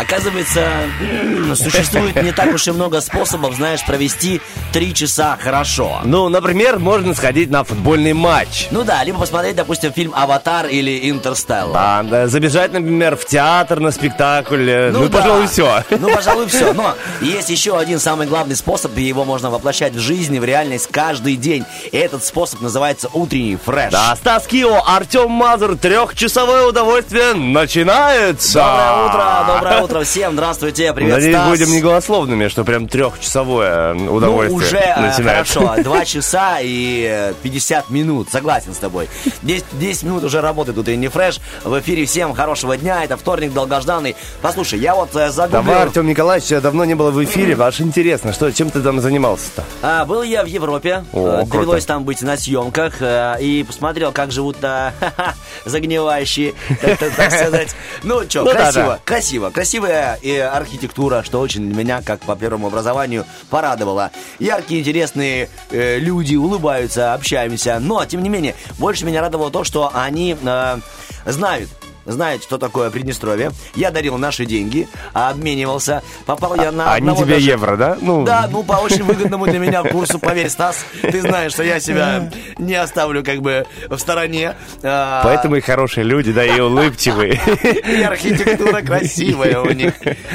Оказывается, существует не так уж и много способов, знаешь, провести три часа хорошо. Ну, например, можно сходить на футбольный матч. Ну да, либо посмотреть, допустим, фильм «Аватар» или «Интерстеллар». А, да, забежать, например, в театр, на спектакль. э, Ну, да. пожалуй, все. Ну, пожалуй, все. Но есть еще один самый главный способ, и его можно воплощать в жизни, в реальность каждый день. И этот способ называется утренний фреш. Да, Стас Кио, Артем Мазур, трехчасовое удовольствие начинается. Доброе утро, доброе утро всем, здравствуйте, привет, Надеюсь, Стас. будем не голословными, что прям трехчасовое Ну, удовольствие уже э, начинается. хорошо, 2 часа и э, 50 минут, согласен с тобой. 10, 10 минут уже работает утренний фреш. В эфире всем хорошего дня, это вторник долгожданный. Послушай, я вот э, загуглил... Давай, Артем Николаевич, я давно не было в эфире. Аж интересно, что, чем ты там занимался-то? А, был я в Европе, О, э, довелось круто. там быть на съемках э, и посмотрел, как живут а, загнивающие, так, так- сказать. Ну что, Ну красиво, да. красиво, красивая и архитектура, что очень меня, как по первому образованию, порадовало. Яркие, интересные э, люди улыбаются, общаемся, но тем не менее больше меня радовало то, что они э, знают знают, что такое Приднестровье. Я дарил наши деньги, обменивался. Попал я на А Они одного тебе даже- евро, да? Ну, да, ну по очень выгодному для меня курсу, поверь, Стас, ты знаешь, что я себя не оставлю как бы в стороне. А, Поэтому и хорошие люди, да, и улыбчивые. и архитектура красивая у них.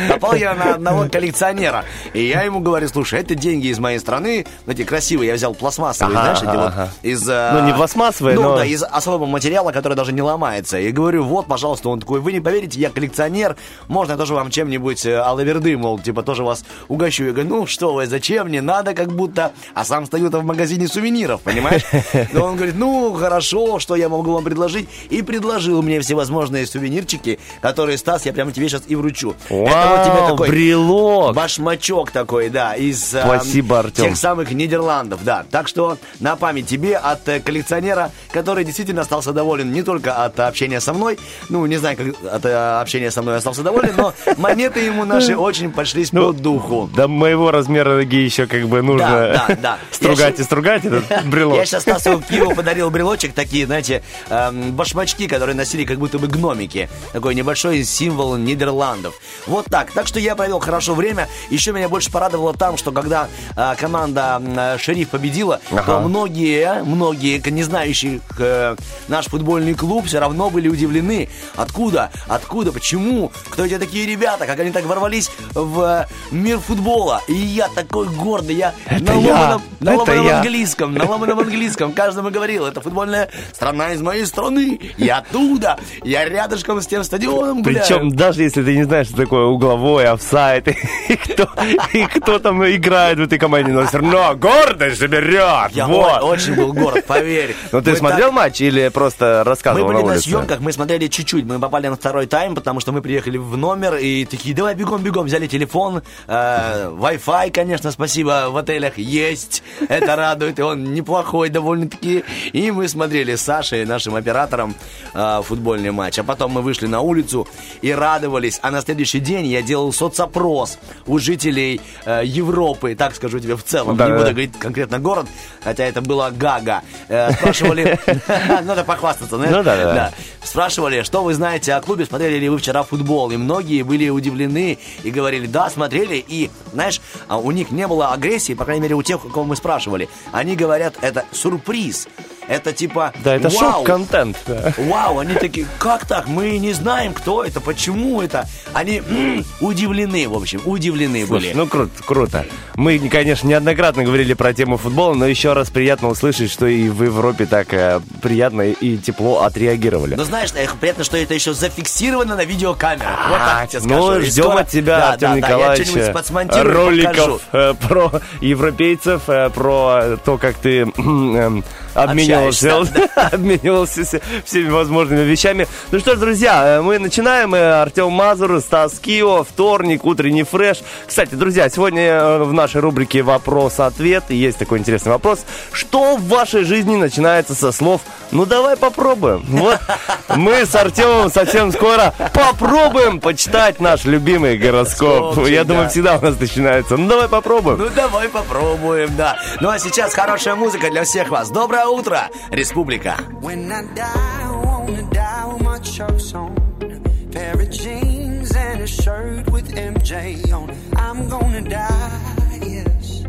Попал я на одного коллекционера. И я ему говорю, слушай, это деньги из моей страны, ну, эти красивые, я взял пластмассовые, знаешь, эти вот из... а, Ну, не пластмассовые, ну, но- да, из особого материала, который даже не ломается. И говорю, вот, пожалуйста, он такой, вы не поверите, я коллекционер, можно я тоже вам чем-нибудь э, алаверды, мол, типа, тоже вас угощу. Я говорю, ну, что вы, зачем, не надо, как будто, а сам стою там в магазине сувениров, понимаешь? Но он говорит, ну, хорошо, что я могу вам предложить? И предложил мне всевозможные сувенирчики, которые, Стас, я прямо тебе сейчас и вручу. Вау, брелок. Башмачок такой, да, из э, Спасибо, Артем. тех самых Нидерландов, да. Так что на память тебе от э, коллекционера, который действительно остался доволен не только от общения со мной, ну, не знаю, как от э, общения со мной остался доволен, но монеты ему наши очень пошлись Ну, по духу. До моего размера ноги еще как бы нужно Да, да, да. стругать Я и стругать этот брелок. Я сейчас Стасу Киеву подарил брелочек, такие, знаете, эм, башмачки, которые носили как будто бы гномики. Такой небольшой символ Нидерландов. Вот так. Так что я провел хорошо время. Еще меня больше порадовало там, что когда э, команда э, Шериф победила, то Ага. многие, многие, не знающие э, наш футбольный клуб, все равно были удивлены. Откуда? Откуда? Почему? Кто эти такие ребята? Как они так ворвались в э, мир футбола? И я такой гордый. Я Это на я. ломаном, на Это ломаном я. английском, на ломаном английском каждому говорил, это футбольная страна из моей страны, я оттуда, я рядышком с тем стадионом гуляю. Причем даже если ты не знаешь, что такое угловой, офсайд, и кто, и кто там играет в этой команде, но все равно гордость берет. я вот. очень был горд, поверь. Ну ты Мы смотрел матч или просто Мы рассказывал были на съемках, мы смотрели чуть-чуть, мы попали на второй тайм, потому что мы приехали в номер и такие, давай бегом-бегом, взяли телефон, э, Wi-Fi, конечно, спасибо, в отелях есть, это радует, и он неплохой довольно-таки. И мы смотрели с Сашей, нашим оператором, э, футбольный матч. А потом мы вышли на улицу и радовались. А на следующий день я делал соцопрос у жителей э, Европы, так скажу тебе в целом, Да, не да, буду говорить конкретно город, хотя это было Гага. Э, Спрашивали, надо похвастаться? Ну да. Спрашивали, что вы знаете о клубе, смотрели ли вы вчера футбол. И многие были удивлены и говорили, да, смотрели. И, знаешь, а у них не было агрессии, по крайней мере, у тех, у кого мы спрашивали. Они говорят, это сюрприз. Это типа... Да, это шок-контент. да. Вау, они такие, как так? Мы не знаем, кто это, почему это. Они м, удивлены, в общем, удивлены Слушай, были. ну круто, круто. Мы, конечно, неоднократно говорили про тему футбола, но еще раз приятно услышать, что и в Европе так э, приятно и тепло отреагировали. Но знаешь, э, приятно, что это еще зафиксировано на видеокамерах. Вот А, так тебе ну, скажу. И ждем скоро- от тебя, Да, Артем да, Николаевич, роликов э, про европейцев, э, про то, как ты эм, обменивался, обменивался всеми возможными вещами. Ну что ж, друзья, э, мы начинаем. Э, Артем Мазур, Стас Кио, вторник, утренний фреш. Кстати, друзья, сегодня э, в нашей рубрике «Вопрос-ответ» есть такой интересный вопрос. Что в вашей жизни начинается со слов «Ну давай попробуем». Вот мы с Артемом совсем скоро попробуем почитать наш любимый гороскоп. Я думаю, всегда у нас начинается. Ну давай попробуем. Ну давай попробуем, да. Ну а сейчас хорошая музыка для всех вас. Доброе утро, Республика. When I die, I wanna die with my chucks on. Pair of jeans and a shirt with MJ on. I'm gonna die, yes.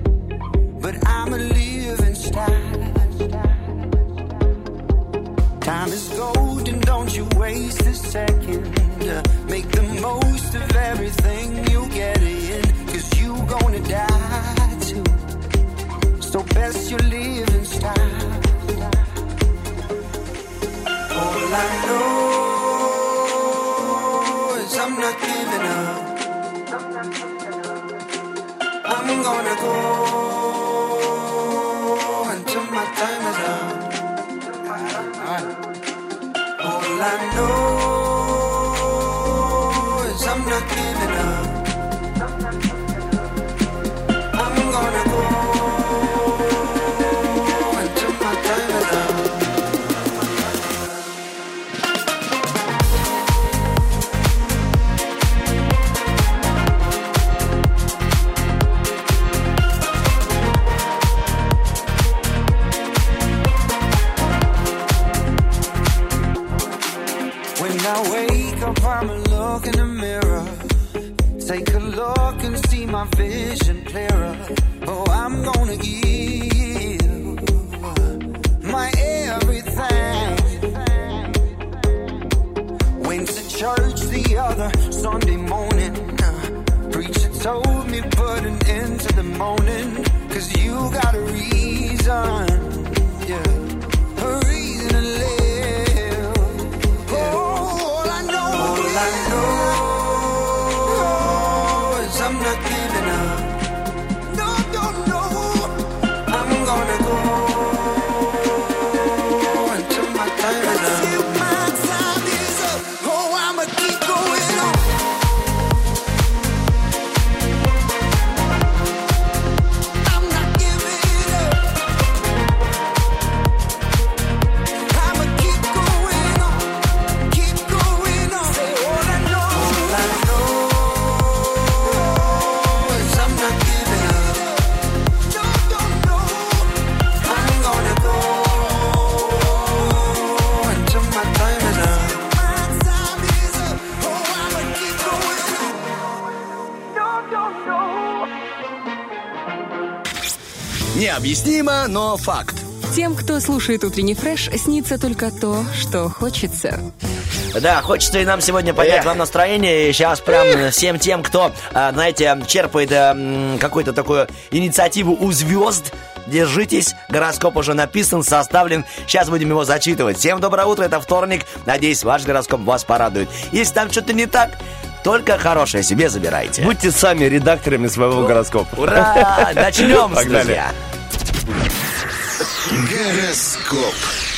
But I'm a living style. Time is gold and don't you waste a second. Uh, Make the most of everything you get in. Cause you gonna die too. So best you live in style. All I know is I'm not giving up. I'm gonna go until my time is up. All I know is I'm not Необъяснимо, но факт. Тем, кто слушает утренний фреш, снится только то, что хочется. Да, хочется и нам сегодня поднять вам настроение. И сейчас прям всем тем, кто, а, знаете, черпает а, какую-то такую инициативу у звезд, Держитесь, гороскоп уже написан, составлен. Сейчас будем его зачитывать. Всем доброе утро, это вторник. Надеюсь, ваш гороскоп вас порадует. Если там что-то не так, только хорошее себе забирайте. Будьте сами редакторами своего гороскопа. Ура! Начнем, друзья. Гороскоп.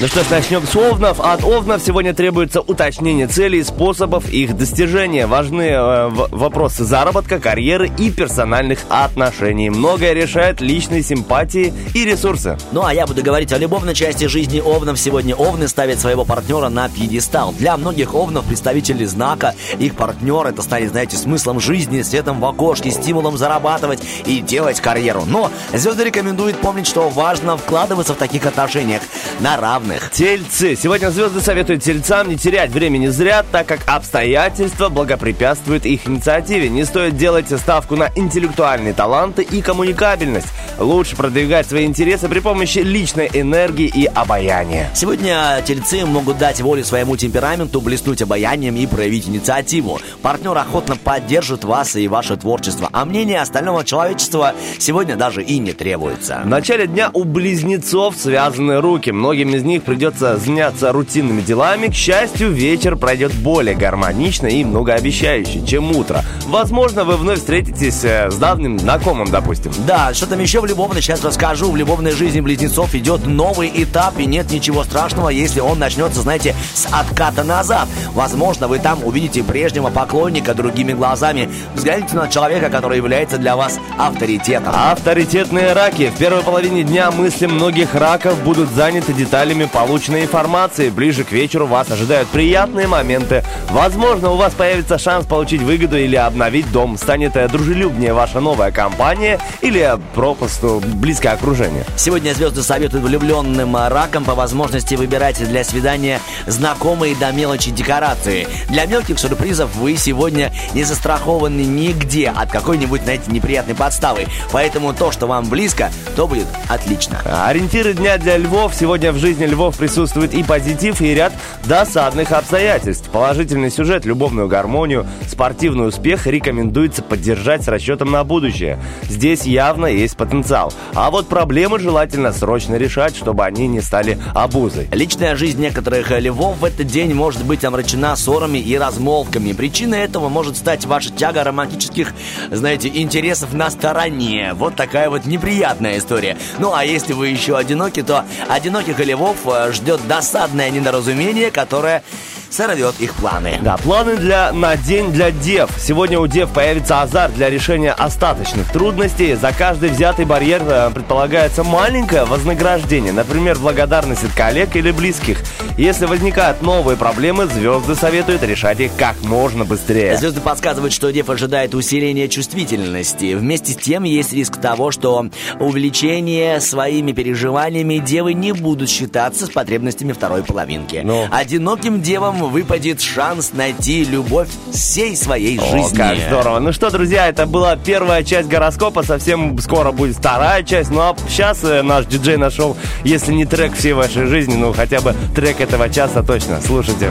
Ну что ж, начнем с овнов. От овнов сегодня требуется уточнение целей и способов их достижения. Важны э, вопросы заработка, карьеры и персональных отношений. Многое решает личные симпатии и ресурсы. Ну а я буду говорить о любовной части жизни овнов. Сегодня овны ставят своего партнера на пьедестал. Для многих овнов представители знака, их партнер, это станет, знаете, смыслом жизни, светом в окошке, стимулом зарабатывать и делать карьеру. Но звезды рекомендуют помнить, что важно вкладываться в таких отношениях на равных выходных. Тельцы. Сегодня звезды советуют тельцам не терять времени зря, так как обстоятельства благопрепятствуют их инициативе. Не стоит делать ставку на интеллектуальные таланты и коммуникабельность. Лучше продвигать свои интересы при помощи личной энергии и обаяния. Сегодня тельцы могут дать волю своему темпераменту, блеснуть обаянием и проявить инициативу. Партнер охотно поддержит вас и ваше творчество, а мнение остального человечества сегодня даже и не требуется. В начале дня у близнецов связаны руки. Многим из них придется заняться рутинными делами. К счастью, вечер пройдет более гармонично и многообещающе, чем утро. Возможно, вы вновь встретитесь э, с давним знакомым, допустим. Да, что там еще в любовной, сейчас расскажу. В любовной жизни близнецов идет новый этап, и нет ничего страшного, если он начнется, знаете, с отката назад. Возможно, вы там увидите прежнего поклонника другими глазами. Взгляните на человека, который является для вас авторитетом. Авторитетные раки. В первой половине дня мысли многих раков будут заняты деталями полученной информации. Ближе к вечеру вас ожидают приятные моменты. Возможно, у вас появится шанс получить выгоду или обновить дом. Станет э, дружелюбнее ваша новая компания или пропусту близкое окружение. Сегодня звезды советуют влюбленным ракам по возможности выбирать для свидания знакомые до мелочи декорации. Для мелких сюрпризов вы сегодня не застрахованы нигде от какой-нибудь, знаете, неприятной подставы. Поэтому то, что вам близко, то будет отлично. Ориентиры дня для львов. Сегодня в жизни львов присутствует и позитив, и ряд досадных обстоятельств. Положительный сюжет, любовную гармонию, спортивный успех рекомендуется поддержать с расчетом на будущее. Здесь явно есть потенциал. А вот проблемы желательно срочно решать, чтобы они не стали обузой. Личная жизнь некоторых львов в этот день может быть омрачена ссорами и размолвками. Причиной этого может стать ваша тяга романтических, знаете, интересов на стороне. Вот такая вот неприятная история. Ну а если вы еще одиноки, то одиноких львов ждет досадное недоразумение, которое сорвет их планы. Да, планы для, на день для дев. Сегодня у дев появится азарт для решения остаточных трудностей. За каждый взятый барьер э, предполагается маленькое вознаграждение, например, благодарность от коллег или близких. Если возникают новые проблемы, звезды советуют решать их как можно быстрее. Звезды подсказывают, что дев ожидает усиления чувствительности. Вместе с тем есть риск того, что увлечение своими переживаниями девы не будут считаться с потребностями второй половинки. Ну. Одиноким девам выпадет шанс найти любовь всей своей О, жизни. как здорово. Ну что, друзья, это была первая часть гороскопа. Совсем скоро будет вторая часть. Ну а сейчас э, наш диджей нашел, если не трек всей вашей жизни, ну хотя бы трек этого часа точно. Слушайте.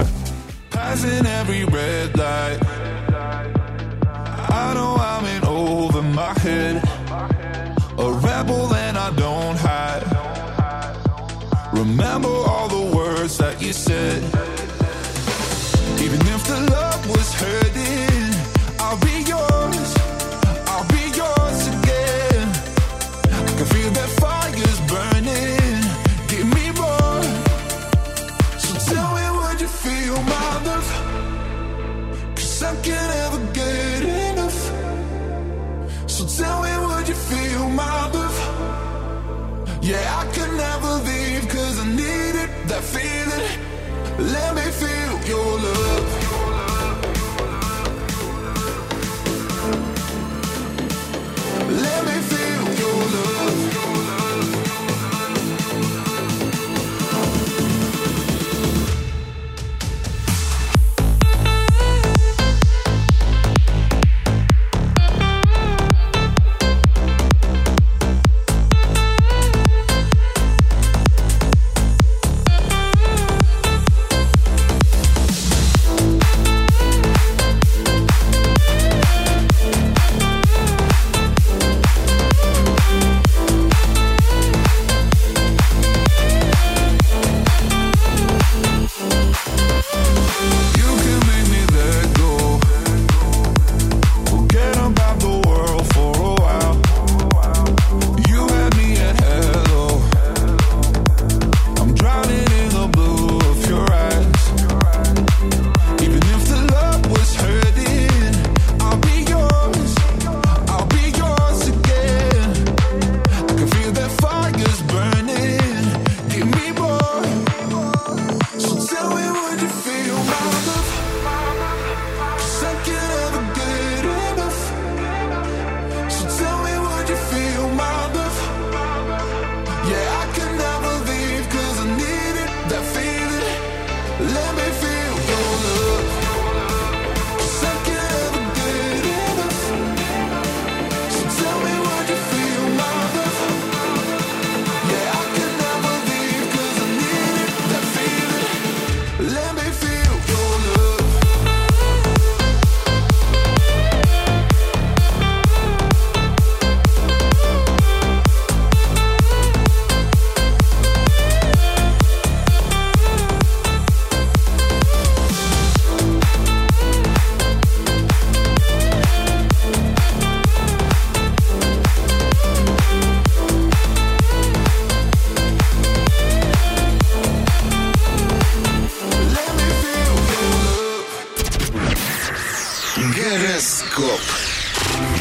A rebel and I don't hide. Remember all the words that you said. Yeah, I could never leave cause I needed that feeling. Let me feel your love. Let me feel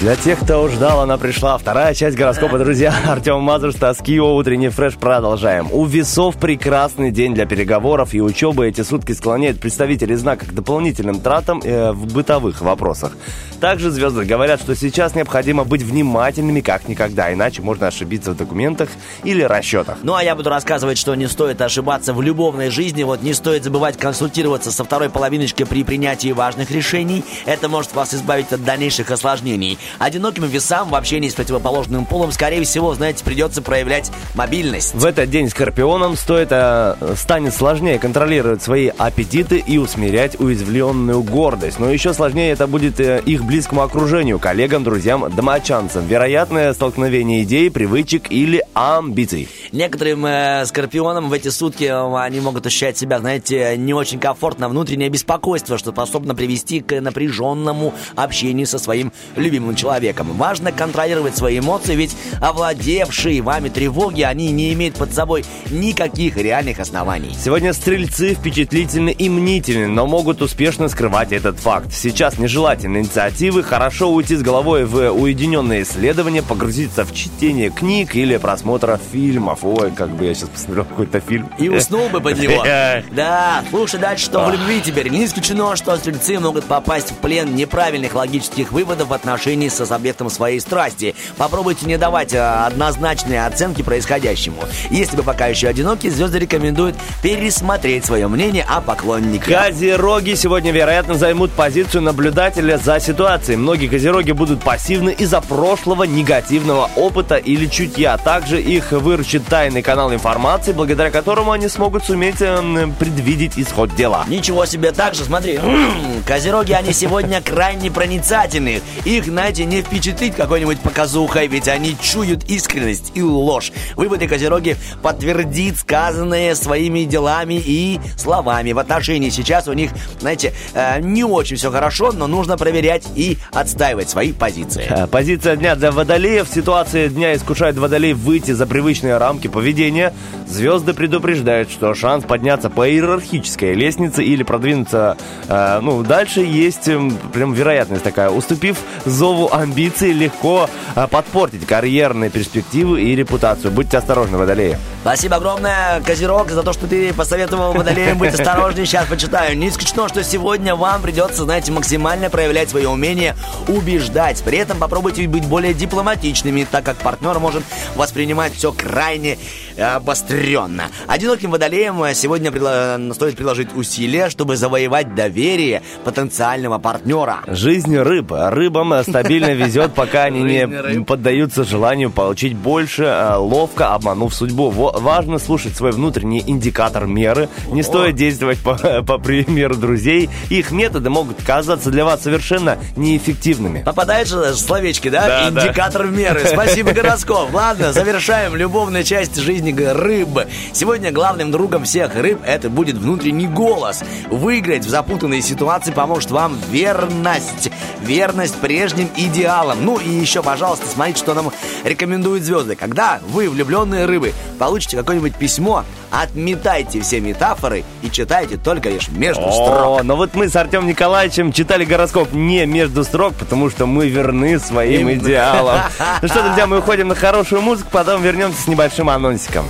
Для тех, кто ждал, она пришла. Вторая часть гороскопа, друзья. Артем Мазур, Стас Кио, утренний фреш. Продолжаем. У весов прекрасный день для переговоров и учебы. Эти сутки склоняют представителей знака к дополнительным тратам э, в бытовых вопросах. Также звезды говорят, что сейчас необходимо быть внимательными как никогда, иначе можно ошибиться в документах или расчетах. Ну а я буду рассказывать, что не стоит ошибаться в любовной жизни. Вот не стоит забывать консультироваться со второй половиночкой при принятии важных решений. Это может вас избавить от дальнейших осложнений. Одиноким весам в общении с противоположным полом, скорее всего, знаете, придется проявлять мобильность. В этот день скорпионам стоит, э, станет сложнее контролировать свои аппетиты и усмирять уязвленную гордость. Но еще сложнее это будет э, их близкому окружению, коллегам, друзьям, домочадцам. Вероятное столкновение идей, привычек или амбиций. Некоторым э, скорпионам в эти сутки э, они могут ощущать себя, знаете, не очень комфортно, внутреннее беспокойство, что способно привести к напряженному общению со своим любимым человеком. Важно контролировать свои эмоции, ведь овладевшие вами тревоги, они не имеют под собой никаких реальных оснований. Сегодня стрельцы впечатлительны и мнительны, но могут успешно скрывать этот факт. Сейчас нежелательные инициативы, хорошо уйти с головой в уединенное исследование, погрузиться в чтение книг или просмотра фильмов. Ой, как бы я сейчас посмотрел какой-то фильм. И уснул бы под него. Да, слушай дальше, что в любви теперь. Не исключено, что стрельцы могут попасть в плен неправильных логических выводов в отношении со объектом своей страсти. Попробуйте не давать э, однозначные оценки происходящему. Если вы пока еще одиноки, звезды рекомендуют пересмотреть свое мнение о поклоннике. Козероги сегодня, вероятно, займут позицию наблюдателя за ситуацией. Многие козероги будут пассивны из-за прошлого негативного опыта или чутья. Также их выручит тайный канал информации, благодаря которому они смогут суметь э, предвидеть исход дела. Ничего себе, так же, смотри. Козероги, они сегодня крайне проницательны. Их, знаете, не впечатлить какой-нибудь показухой, ведь они чуют искренность и ложь. Выводы Козероги подтвердит сказанное своими делами и словами. В отношении сейчас у них, знаете, э, не очень все хорошо, но нужно проверять и отстаивать свои позиции. Э, Позиция дня для водолеев. Ситуация дня искушает водолеев выйти за привычные рамки поведения. Звезды предупреждают, что шанс подняться по иерархической лестнице или продвинуться э, ну, дальше есть эм, прям вероятность такая. Уступив зову амбиций, легко э, подпортить карьерные перспективы и репутацию. Будьте осторожны, водолеи. Спасибо огромное, Козерог, за то, что ты посоветовал водолеям быть осторожнее. Сейчас почитаю. Не исключено, что сегодня вам придется, знаете, максимально проявлять свое умение убеждать. При этом попробуйте быть более дипломатичными, так как партнер может воспринимать все крайне обостренно. Одиноким водолеям сегодня прила- стоит приложить усилия, чтобы завоевать доверие потенциального партнера. Жизнь рыб. Рыбам стабильно везет, пока они не поддаются желанию получить больше, э, ловко обманув судьбу. Важно слушать свой внутренний индикатор меры. Не стоит действовать по, по примеру друзей. Их методы могут казаться для вас совершенно неэффективными. Попадает же словечки, да? Да, да. Индикатор меры. Спасибо, гороскоп. Ладно, завершаем любовную часть жизни рыб. Сегодня главным другом всех рыб это будет внутренний голос. Выиграть в запутанной ситуации поможет вам верность. Верность прежним идеалам. Ну и еще, пожалуйста, смотрите, что нам рекомендуют звезды. Когда вы, влюбленные рыбы, получите какое-нибудь письмо, отметайте все метафоры и читайте только лишь между строк. О, но вот мы с Артем Николаевичем читали гороскоп не между строк, потому что мы верны своим идеалам. Ну что, друзья, мы уходим на хорошую музыку, потом вернемся с небольшим анонсиком.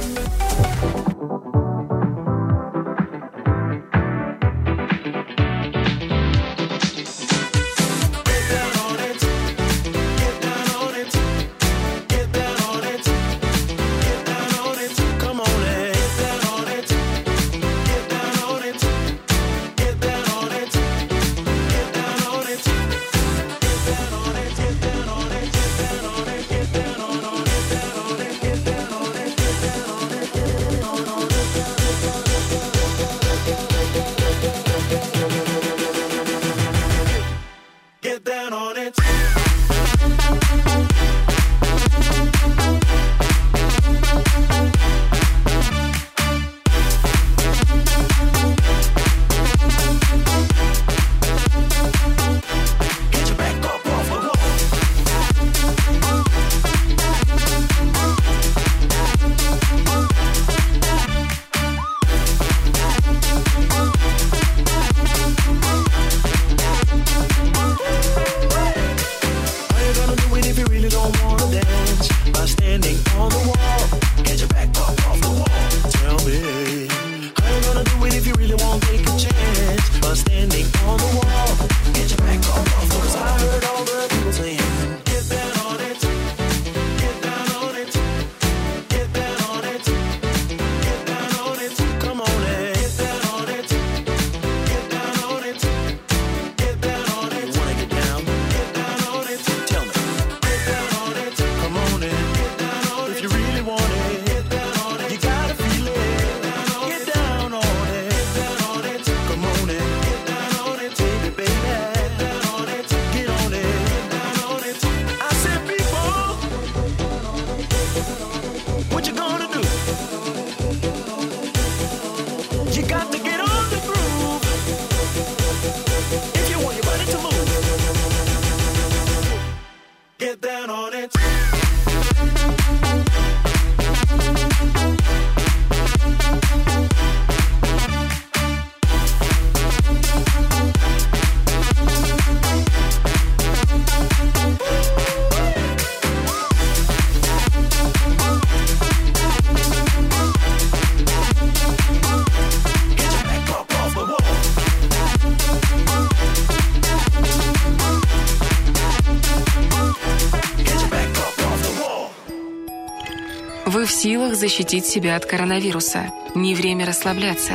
Силах защитить себя от коронавируса. Не время расслабляться.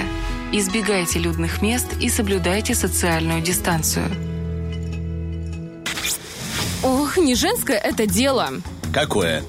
Избегайте людных мест и соблюдайте социальную дистанцию. Ох, не женское это дело. Какое?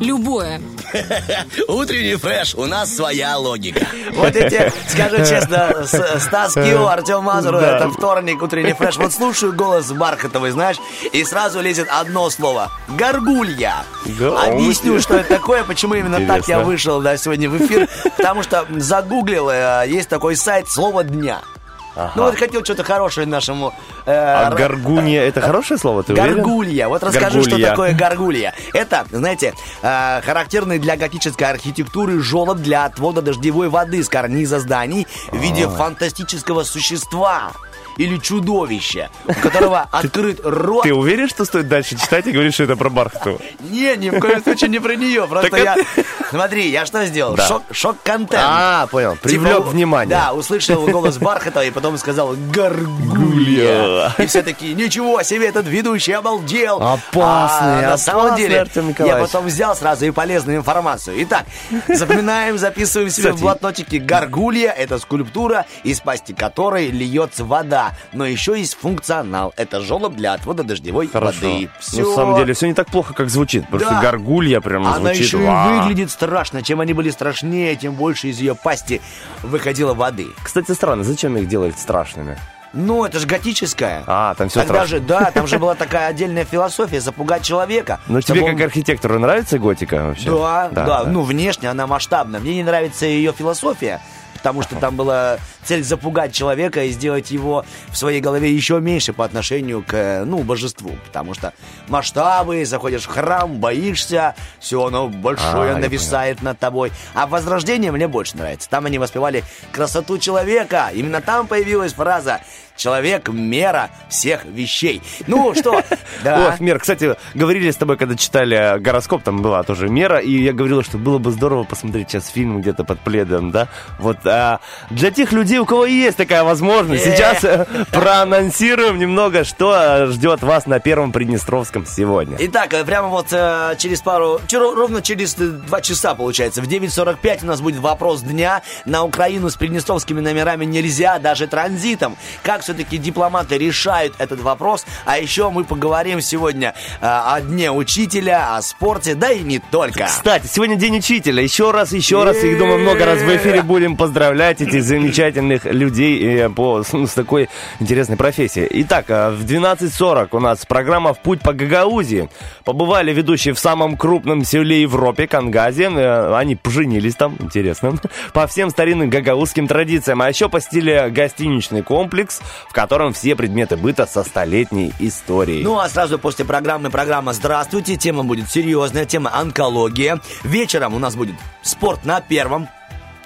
Любое. Утренний фреш, у нас своя логика. Вот эти, скажу честно, с- Стас Кио, Артем Мазуров, Да. это вторник, утренний фреш. Вот слушаю голос Бархатовой, знаешь, и сразу лезет одно слово. Горгулья. Горгулья. Объясню, что это такое, почему именно так я Интересно. вышел да, сегодня в эфир. Потому что загуглил, э, есть такой сайт «Слово дня». Ну вот хотел что-то хорошее нашему... э, А горгулья это хорошее слово, ты уверен? Горгулья. Вот расскажу, что Горгулья. такое горгулья. Это, знаете, э, характерный для готической архитектуры желоб для отвода дождевой воды с карниза зданий в виде фантастического существа или чудовища, у которого открыт рот. Ты уверен, что стоит дальше читать и говоришь, что это про Бархатову? Не, ни в коем случае не про нее. Просто я... Смотри, я что сделал? Шок-контент. А, понял. Привлек Типа, внимание. Да, услышал голос Бархата и потом сказал «Горгулья». И все такие, ничего себе, этот ведущий обалдел. Опасный, А на самом деле, я потом взял сразу и полезную информацию. Итак, запоминаем, записываем себе в блокнотике «Горгулья» — это скульптура, из пасти которой льется вода. Но еще есть функционал. Это желоб для отвода дождевой Хорошо. воды. Ну, на самом деле, все не так плохо, как звучит. Потому что Да. горгулья прям Она звучит. еще и «Ва». выглядит страшно. Чем они были страшнее, тем больше из ее пасти выходило воды. Кстати, странно, зачем их делать страшными? Ну, это же готическая. А, там всё Тогда страшно. же, да, там же была такая отдельная философия запугать человека. Ну, тебе он- как архитектору нравится готика вообще? Да, да, ну, внешне она масштабна. Мне не нравится ее философия, потому что там была цель запугать человека и сделать его в своей голове еще меньше по отношению к, ну, божеству. Потому что масштабы, заходишь в храм, боишься, все оно большое А, нависает над тобой. А возрождение мне больше нравится. Там они воспевали красоту человека. Именно там появилась фраза «Человек – мера всех вещей». Ну что, да. Ох, Мер, кстати, говорили с тобой, когда читали гороскоп, там была тоже мера, и я говорил, что было бы здорово посмотреть сейчас фильм где-то под пледом, да? Вот а, для тех людей, у кого есть такая возможность, Э. сейчас э, проанонсируем немного, что э, ждет вас на Первом Приднестровском сегодня. Итак, э, прямо вот э, через пару, ровно через э, два часа, получается, в 9.45 у нас будет вопрос дня. На Украину с приднестровскими номерами нельзя, даже транзитом. Как все-таки дипломаты решают этот вопрос? А еще мы поговорим сегодня э, о дне учителя, о спорте, да и не только. Кстати, сегодня День Учителя. Еще раз, еще раз, и думаю, много раз в эфире будем поздравлять этих замечательных людей э, по, с, с такой интересной профессией. Итак, э, в 12.40 у нас программа «В путь по Гагаузии». Побывали ведущие в самом крупном селе Европе, Кангазе. Э, Они поженились там, интересно, по всем старинным гагаузским традициям. А еще посетили гостиничный комплекс, в котором все предметы быта со столетней историей. Ну а сразу после программы программа «Здравствуйте». Тема будет серьезная, тема онкология. Вечером у нас будет спорт на первом.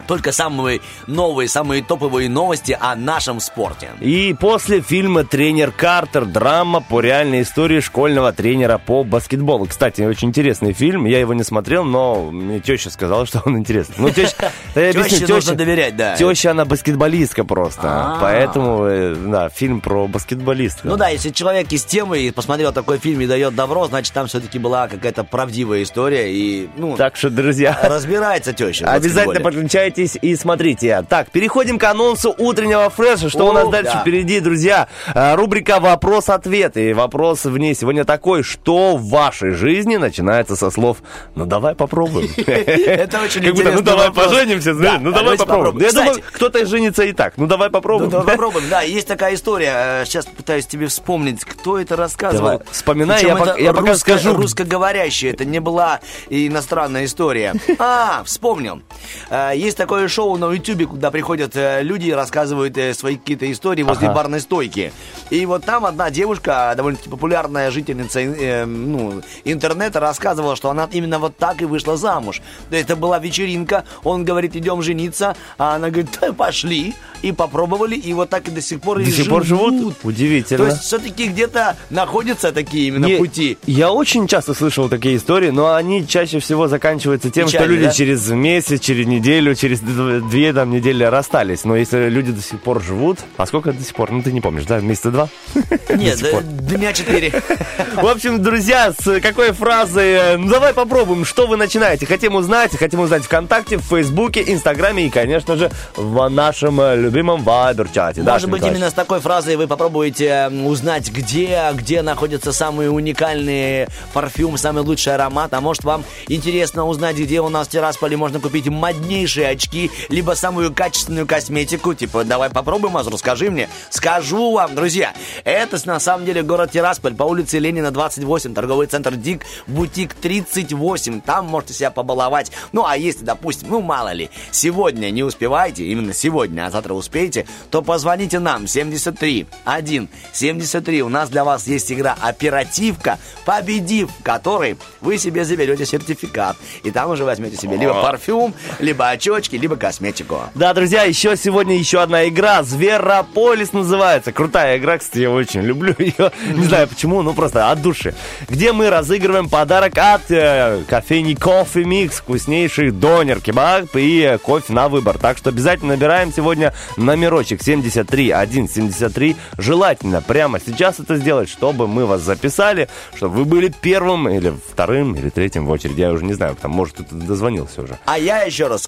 Только самые новые, самые топовые новости о нашем спорте. И после фильма «Тренер Картер» драма по реальной истории школьного тренера по баскетболу. Кстати, очень интересный фильм. Я его не смотрел, но мне теща сказала, что он интересный. Ну, теща... Тёще нужно доверять, да. Теща, она баскетболистка просто. А. Поэтому, э, да, фильм про баскетболиста. Ну да, если человек из темы и посмотрел такой фильм и дает добро, значит там все-таки была какая-то правдивая история и, ну, Так что, друзья, разбирается теща. Обязательно баскетболе. Подключайтесь и смотрите. Так, переходим к анонсу утреннего фреша. Что у нас О, дальше да. впереди, друзья? А, Рубрика «Вопрос-ответ». И вопрос в ней сегодня такой. Что в вашей жизни начинается со слов «Ну, давай попробуем». Это очень Как будто, ну, давай поженимся, ну, да, давай попробуем. Я думаю, кто-то женится и так. Ну, давай Ну, попробуем. давай попробуем. Да, есть такая история. Сейчас пытаюсь тебе вспомнить, кто это рассказывал. Вспоминай, я пока- скажу. Русскоговорящая. Это не была иностранная история. А, вспомнил. Э, Есть такое шоу на YouTube, куда приходят э, люди и рассказывают э, свои какие-то истории возле Ага. барной стойки. И вот там одна девушка, довольно-таки популярная жительница э, ну, интернета, рассказывала, что она именно вот так и вышла замуж. То есть это была вечеринка, он говорит, идем жениться, а она говорит, «Да, пошли. И попробовали, и вот так и до сих пор и До сих пор живут? Удивительно. То есть все-таки где-то находятся такие именно Не- пути. Я очень часто слышал такие истории, но они чаще всего заканчиваются тем, что Печально, люди да? через месяц, через неделю, через д- две там недели расстались. Но если люди до сих пор живут, а сколько до сих пор? Ну ты не помнишь, да? Месяца два? Нет, дня четыре. В общем, друзья, с какой фразой? э, Ну, давай попробуем, что вы начинаете. Хотим узнать, хотим узнать ВКонтакте, в Фейсбуке, Инстаграме и, конечно же, в нашем э, любимом Вайбер-чате. Может быть, именно с такой фразой вы попробуете узнать, где, где находятся самые уникальные парфюм, самый лучший аромат. А может, вам интересно узнать, где у нас в Тирасполе можно купить моднейшие очки, либо самую качественную косметику. Типа, давай попробуем, Азру, скажи мне. Скажу вам, друзья, это на самом деле город Тирасполь по улице Ленина 28, торговый центр ДИК, бутик 38. Там можете себя побаловать. Ну, а если, допустим, ну, мало ли, сегодня не успеваете, именно сегодня, а завтра успеете, то позвоните нам 73 1 73. У нас для вас есть игра «Оперативка», победив которой вы себе заберете сертификат. И там уже возьмете себе либо парфюм, либо очечки, либо косметику. Да, друзья, еще сегодня еще одна игра. Зверополис называется. Крутая игра, кстати, я очень люблю ее. Не знаю почему, ну просто от души. Где мы разыгрываем подарок от э, кофейни Кофе Микс. Вкуснейший донер, кебаб и кофе на выбор. Так что обязательно набираем сегодня номерочек 73173. Желательно прямо сейчас это сделать, чтобы мы вас записали, чтобы вы были первым или вторым или третьим в очереди. Я уже не знаю, там, может, кто-то дозвонился уже. А я еще раз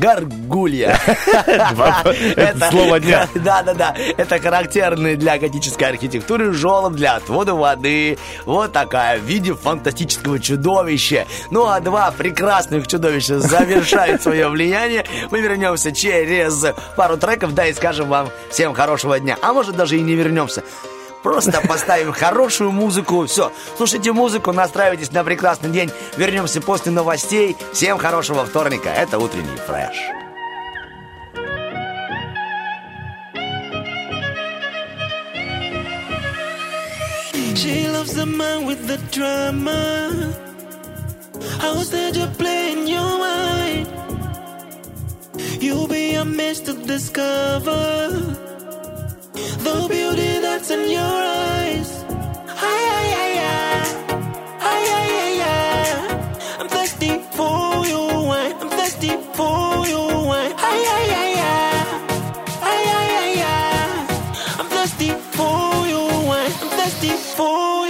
скажу. Горгулья. Это слово дня. Да-да-да. Это характерный для готической архитектуры желоб для отвода воды. Вот такая в виде фантастического чудовища. Ну а два прекрасных чудовища завершают свое влияние. Мы вернемся через пару треков, да, и скажем вам всем хорошего дня. А может даже и не вернемся. Просто поставим хорошую музыку. Все, слушайте музыку, настраивайтесь на прекрасный день. Вернемся после новостей. Всем хорошего вторника. Это утренний фреш. She loves the man with the drama. How said you're playing your mind? You'll be amazed to discover the beauty that's in your eyes. Ay, ay, ay, ay. Ay, ay, ay, ay. I'm thirsty for you, wine. I'm thirsty for you, wine. Ay, ay, ay, ay. Ay, ay, ay, ay. I'm thirsty for you, wine. I'm thirsty for you,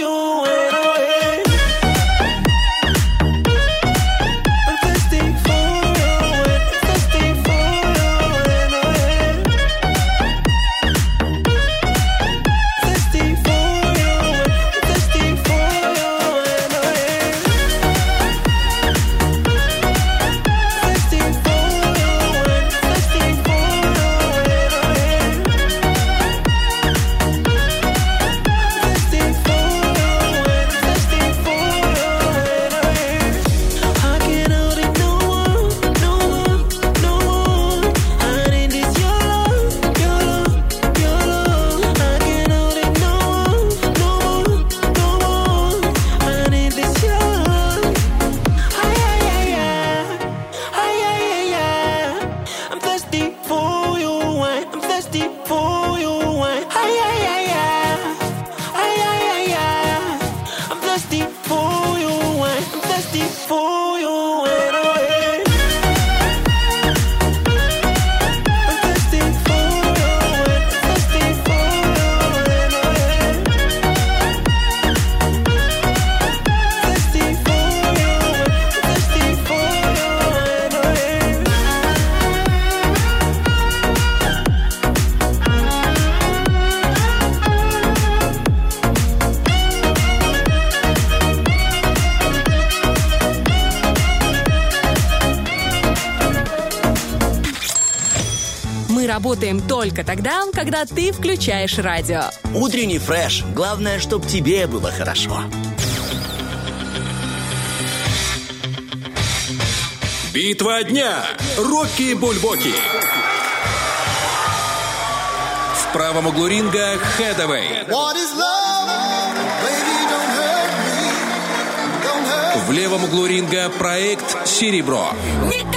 beautiful. Только тогда, когда ты включаешь радио. Утренний фреш. Главное, чтобы тебе было хорошо. Битва дня. Рокки Бульбоки. В правом углу ринга Хэдэвэй. В левом углу ринга проект Серебро. Никогда,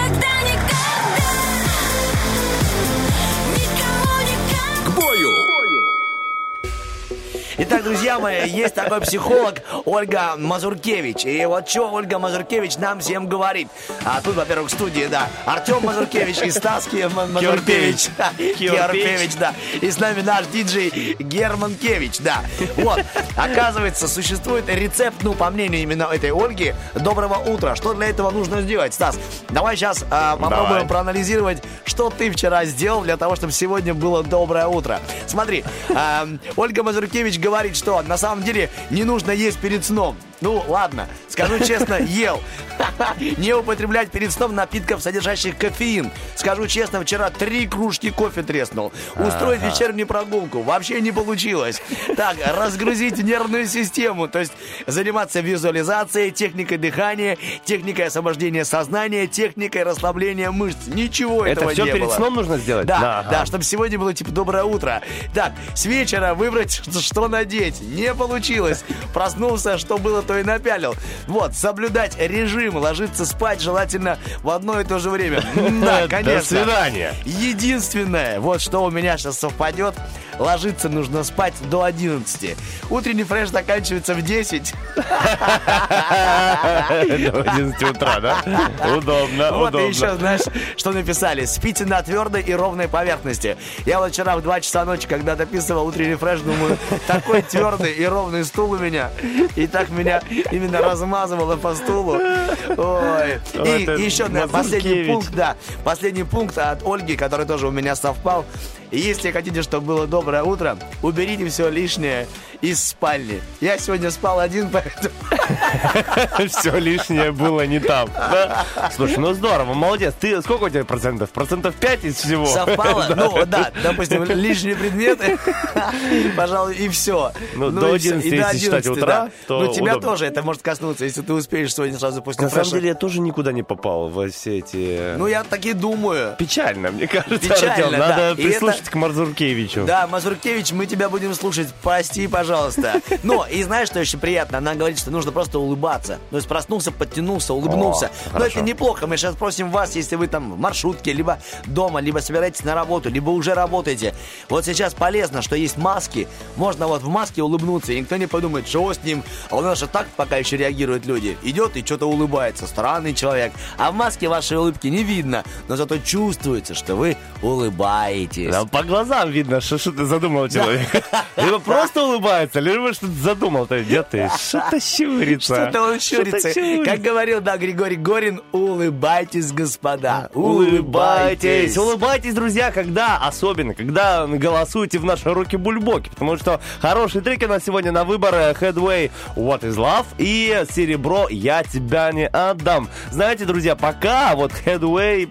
Итак, друзья мои, есть такой психолог Ольга Мазуркевич. И вот что Ольга Мазуркевич нам всем говорит. А тут, во-первых, в студии, да, Артем Мазуркевич и Стас Мазуркевич. Киорпевич. Да. И с нами наш диджей Герман Кевич, да. Вот, оказывается, существует рецепт, ну, по мнению именно этой Ольги, доброго утра. Что для этого нужно сделать, Стас? Давай сейчас попробуем Давай. проанализировать, что ты вчера сделал для того, чтобы сегодня было доброе утро. Смотри, эм, Ольга Мазуркевич говорит, что на самом деле не нужно есть перед сном. Ну, ладно, скажу честно, ел. Не употреблять перед сном напитков, содержащих кофеин. Скажу честно, вчера три кружки кофе треснул. Устроить Ага. вечернюю прогулку вообще не получилось. Так, разгрузить нервную систему, то есть заниматься визуализацией, техникой дыхания, техникой освобождения сознания, техникой расслабления мышц. Ничего Это этого все не перед было. сном нужно сделать? Да, Да, да, ага. чтобы сегодня было типа доброе утро. Так, с вечера выбрать, что- что надеть. Не получилось. Проснулся, что было, то и напялил. Вот, соблюдать режим, ложиться спать желательно в одно и то же время. Да, До конечно. свидания. Единственное, вот что у меня сейчас совпадет, ложиться нужно спать до 11. Утренний фреш заканчивается в 10. До 11 утра, да? Удобно, Вот и еще, знаешь, что написали? Спите на твердой и ровной поверхности. Я вот вчера в 2 часа ночи, когда дописывал утренний фреш, думаю, такой твердый и ровный стул у меня. И так меня именно размазывало по стулу. Ой. И еще да, последний пункт, да. Последний пункт от Ольги, который тоже у меня совпал. Если хотите, чтобы было доброе утро, уберите все лишнее из спальни. Я сегодня спал один, поэтому... Все лишнее было не там. Слушай, ну здорово, молодец. Ты сколько у тебя процентов? Процентов 5 из всего? Совпало? Ну, да, допустим, лишние предметы, пожалуй, и все. Ну, до 11, если считать утра, то Ну, тебя тоже это может коснуться, если ты успеешь сегодня сразу после На самом деле я тоже никуда не попал во все эти... Ну, я так и думаю. Печально, мне кажется, Печально. Надо И прислушаться к Мазуркевичу. Да, Мазуркевич, мы тебя будем слушать. Прости, пожалуйста. Но, и знаешь, что еще приятно? Она говорит, что нужно просто улыбаться. То есть проснулся, подтянулся, улыбнулся. О, Но это неплохо. Мы сейчас просим вас, если вы там в маршрутке, либо дома, либо собираетесь на работу, либо уже работаете. Вот сейчас полезно, что есть маски. Можно вот в маске улыбнуться, и никто не подумает, что с ним. А у нас же так пока еще реагируют люди. Идет и что-то улыбается. Странный человек. А в маске вашей улыбки не видно. Но зато чувствуется, что вы улыбаетесь. Да, по глазам видно, что, что ты задумал человек. Либо просто улыбается, либо что-то задумал-то. Где ты? Что-то щурится. Что-то он щурится. Что-то. Как говорил, да, Григорий Горин, улыбайтесь, господа. Улыбайтесь, улыбайтесь, друзья, когда, особенно, когда голосуете в наши руки бульбоки, потому что хорошие треки у нас сегодня на выбор э, Headway What is Love и Серебро Я тебя не отдам. Знаете, друзья, пока вот Headway,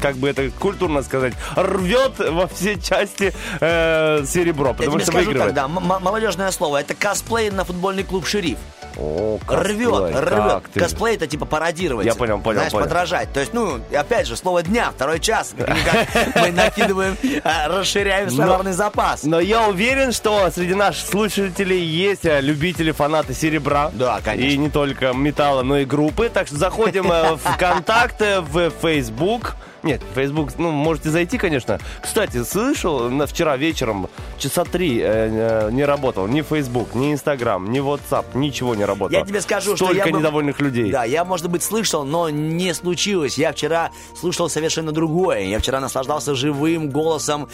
как бы это культурно сказать, рвет во все части э, Серебро, Я потому тебе что скажу выигрывает. так, да, м- м- молодежное слово. Это косплей на футбольный клуб «Шериф». О, Рвет, косплей, рвет. как ты. Косплей это типа пародировать. Я понял, понял, Знаешь, понял. подражать. То есть, ну, опять же, слово дня, второй час. Мы накидываем, а, расширяем словарный запас. Но я уверен, что среди наших слушателей есть э, любители, фанаты серебра. Да, конечно. И не только металла, но и группы. Так что заходим э, в ВКонтакте, в Facebook. Нет, Facebook, ну, можете зайти, конечно. Кстати, слышал, на вчера вечером часа три э, э, не работал ни Facebook, ни Instagram, ни WhatsApp, ничего не работало. Я тебе скажу, что Столько я бы- недовольных людей. Да, я, может быть, слышал, но не случилось. Я вчера слушал совершенно другое. Я вчера наслаждался живым голосом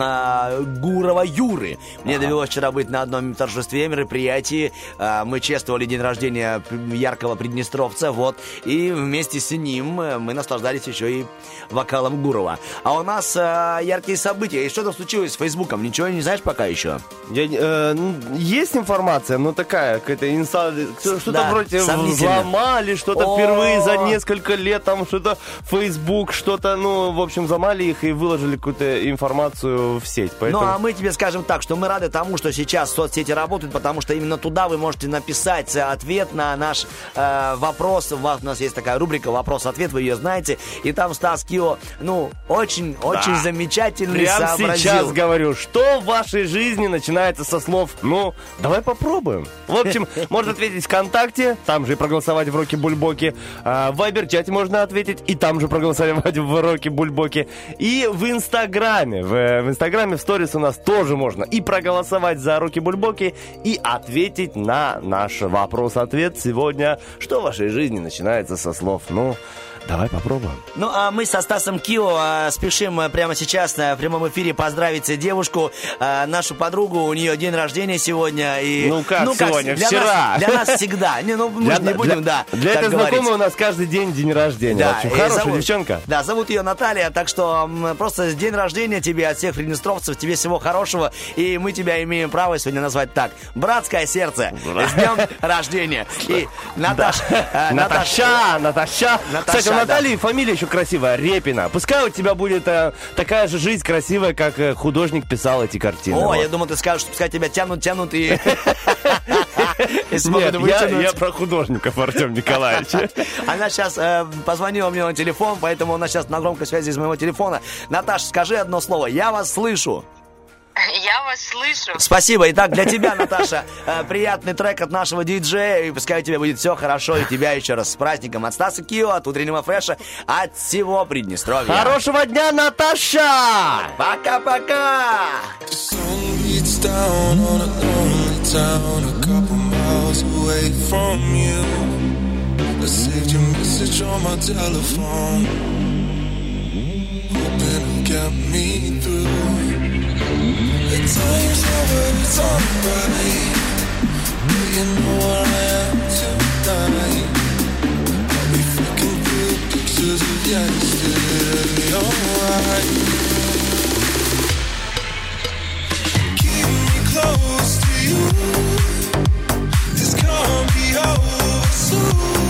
а, Гурова Юры. Мне довелось вчера быть на одном торжестве, мероприятии. А, мы чествовали день рождения яркого приднестровца, вот. И вместе с ним э, мы наслаждались еще и вокалом Гурова. А у нас а, яркие события. И что-то случилось с Фейсбуком. Ничего не знаешь пока еще? Я, э, есть информация, но такая, какая-то инса- что-то что-то Да, вроде взломали, что-то впервые за несколько лет, там что-то Facebook, что-то, ну, в общем, замали их и выложили какую-то информацию в сеть. Поэтому... Ну, а мы тебе скажем так, что мы рады тому, что сейчас соцсети работают, потому что именно туда вы можете написать ответ на наш э, вопрос. У вас- у нас есть такая рубрика «Вопрос-ответ», вы ее знаете. И там Стас Кио, ну, очень-очень Да. замечательный Прямо сообразил. сейчас говорю, что в вашей жизни начинается со слов «Ну, давай попробуем». В общем, можно ответить ВКонтакте, там же и проголосовать в Роке Бульбоке. А, В Вайбер-чате можно ответить, и там же проголосовать в Роке Бульбоке. И в Инстаграме. В, в Инстаграме, в сторис у нас тоже можно и проголосовать за Роки Бульбоки, и ответить на наш вопрос-ответ сегодня. Что в вашей жизни начинается со слов «Ну, давай попробуем». Ну, а мы со Стасом Кио э, спешим э, прямо сейчас э, в прямом эфире поздравить девушку, э, нашу подругу. У нее день рождения сегодня. И, Ну, как сегодня? для Вчера. Нас, для нас всегда. Не, ну, мы же не будем, да, Для этой знакомой у нас каждый день день рождения. в общем, хорошая зовут- девчонка. Да, зовут ее Наталья, так что м, просто день рождения тебе от всех приднестровцев, тебе всего хорошего, и мы тебя имеем право сегодня назвать так. Братское сердце, с днем рождения. И Наташ, э, Наташ, Наташа, Наташа. Наташа, Кстати, у да. Натальи фамилия еще красивая, Репина. Пускай у тебя будет э, такая же жизнь красивая, как э, художник писал эти картины. О, Вот. я думал, ты скажешь, что пускай тебя тянут, тянут и... Нет, я, я про художников, Артем Николаевич. Она сейчас э, позвонила мне на телефон, поэтому она сейчас на громкой связи из моего телефона. Наташ, скажи одно слово. Я вас слышу. Я вас слышу. Спасибо. Итак, для тебя, Наташа, э, приятный трек от нашего диджея. И пускай у тебя будет все хорошо. И тебя еще раз с праздником от Стаса Кио, от утреннего фреша, от всего Приднестровья. Хорошего дня, Наташа! Пока-пока! I saved your message on my telephone, hoping it'll get me through. This can't be over soon.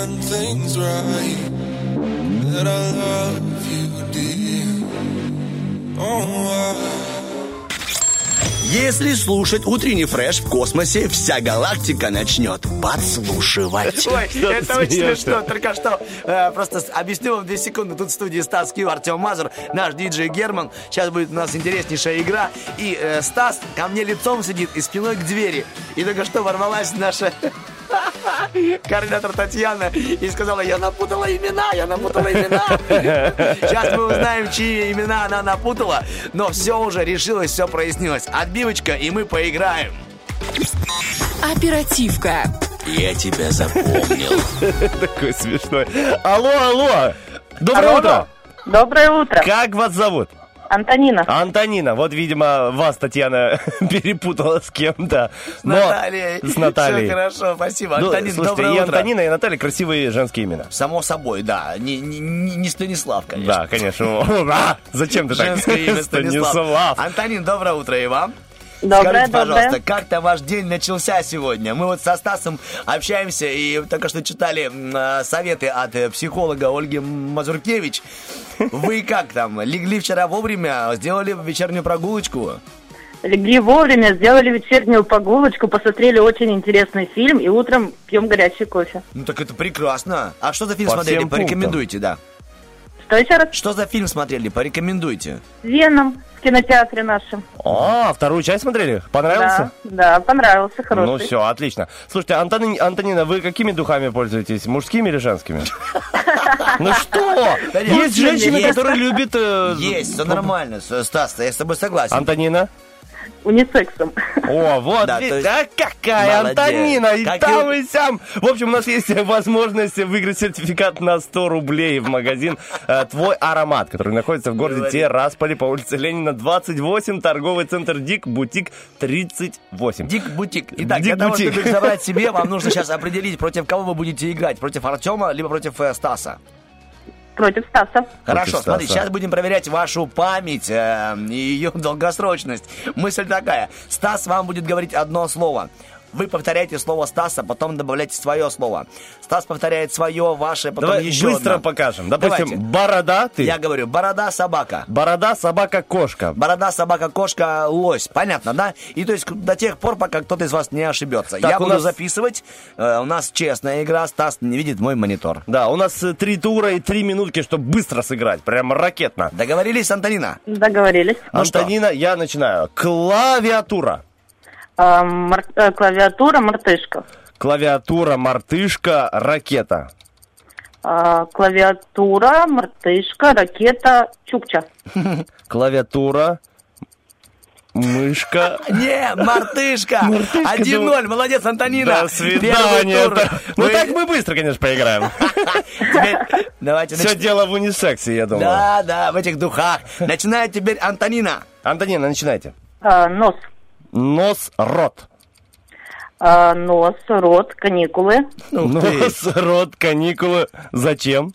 one thing's right. That I love you, dear. Oh, I Если слушать утренний фреш в космосе, вся галактика начнет подслушивать. Ой, это очень смешно. Только что э, просто объясню вам две секунды. Тут в студии Стас Кио, Артем Мазур, наш диджей Герман. Сейчас будет у нас интереснейшая игра. И э, Стас ко мне лицом сидит и спиной к двери. И только что ворвалась наша координатор Татьяна и сказала, я напутала имена, я напутала имена. Сейчас мы узнаем, чьи имена она напутала, но все уже решилось, все прояснилось. Отбивочка, и мы поиграем. Оперативка. Я тебя запомнил. Такой смешной. Алло, алло! Доброе Алло. утро! Доброе утро. Как вас зовут? Антонина. Антонина. Вот, видимо, вас, Татьяна, перепутала с кем-то. С Но- Натальей. С Натальей. Все хорошо, спасибо. Ну, Антонин, слушайте, доброе и утро. Антонина, и Наталья красивые женские имена. Само собой, да. Не, не, не Станислав, конечно. Да, конечно. А, Зачем ты так? Женское имя. Станислав. Антонин, доброе утро и вам. Доброе, Скажите, доброе. пожалуйста, как там ваш день начался сегодня? Мы вот со Стасом общаемся и только что читали э, советы от э, психолога Ольги Мазуркевич. Вы как там? Легли вчера вовремя? Сделали вечернюю прогулочку? Легли вовремя, сделали вечернюю прогулочку, посмотрели очень интересный фильм и утром пьем горячий кофе. Ну так это прекрасно. А что за фильм По смотрели? Порекомендуйте, да. Что еще раз? Что за фильм смотрели? Порекомендуйте. Веном кинотеатре нашем. А, вторую часть смотрели? Понравился? Да, да, понравился, хороший. Ну все, отлично. Слушайте, Антони- Антонина, вы какими духами пользуетесь? Мужскими или женскими? Ну что? Есть женщины, которые любят... э, Есть, все нормально, Стас, я с тобой согласен. Антонина? Унисексом. О, вот, Да, есть- а какая Молодец. Антонина, и Как там, и- и сям. В общем, у нас есть возможность выиграть сертификат на 100 рублей в магазин э, «Твой аромат», который находится в городе Говори. Тирасполе по улице Ленина, 28, торговый центр «Дик», бутик 38. Дик Бутик. Итак, Дик для того, Бутик. чтобы их забрать себе, вам нужно сейчас определить, против кого вы будете играть. Против Артема, либо против э, Стаса. Против Стаса. Хорошо, Стаса. смотри, сейчас будем проверять вашу память э, и ее долгосрочность. Мысль такая. Стас вам будет говорить одно слово. Вы повторяете слово Стаса, потом добавляете свое слово. Стас повторяет свое, ваше, потом Давай еще быстро одно. покажем. Допустим, Давайте. борода ты, Я говорю, борода, собака. борода, собака, кошка. Борода, собака, кошка, лось. Понятно, да? И то есть до тех пор, пока кто-то из вас не ошибется. Так, Я у буду нас- записывать. Э, у нас честная игра. Стас не видит мой монитор. Да, у нас э, три тура и три минутки, чтобы быстро сыграть. Прям ракетно. Договорились, Антонина? Договорились. Ну что? Антонина, я начинаю. Клавиатура. А, мар- э, клавиатура мартышка. Клавиатура, мартышка, ракета. А, клавиатура, мартышка, ракета, чукча. Клавиатура, мышка. Не, мартышка! Мартышка, 1-0, молодец, Антонина! До свидания. Ну так мы быстро, конечно, поиграем. Давайте Все дело в унисексе, я думаю. Да, да, в этих духах. Начинает теперь Антонина. Антонина, начинайте. А, нос. Нос, рот. А, нос, рот, каникулы. Ух ты. Нос, рот, каникулы. Зачем?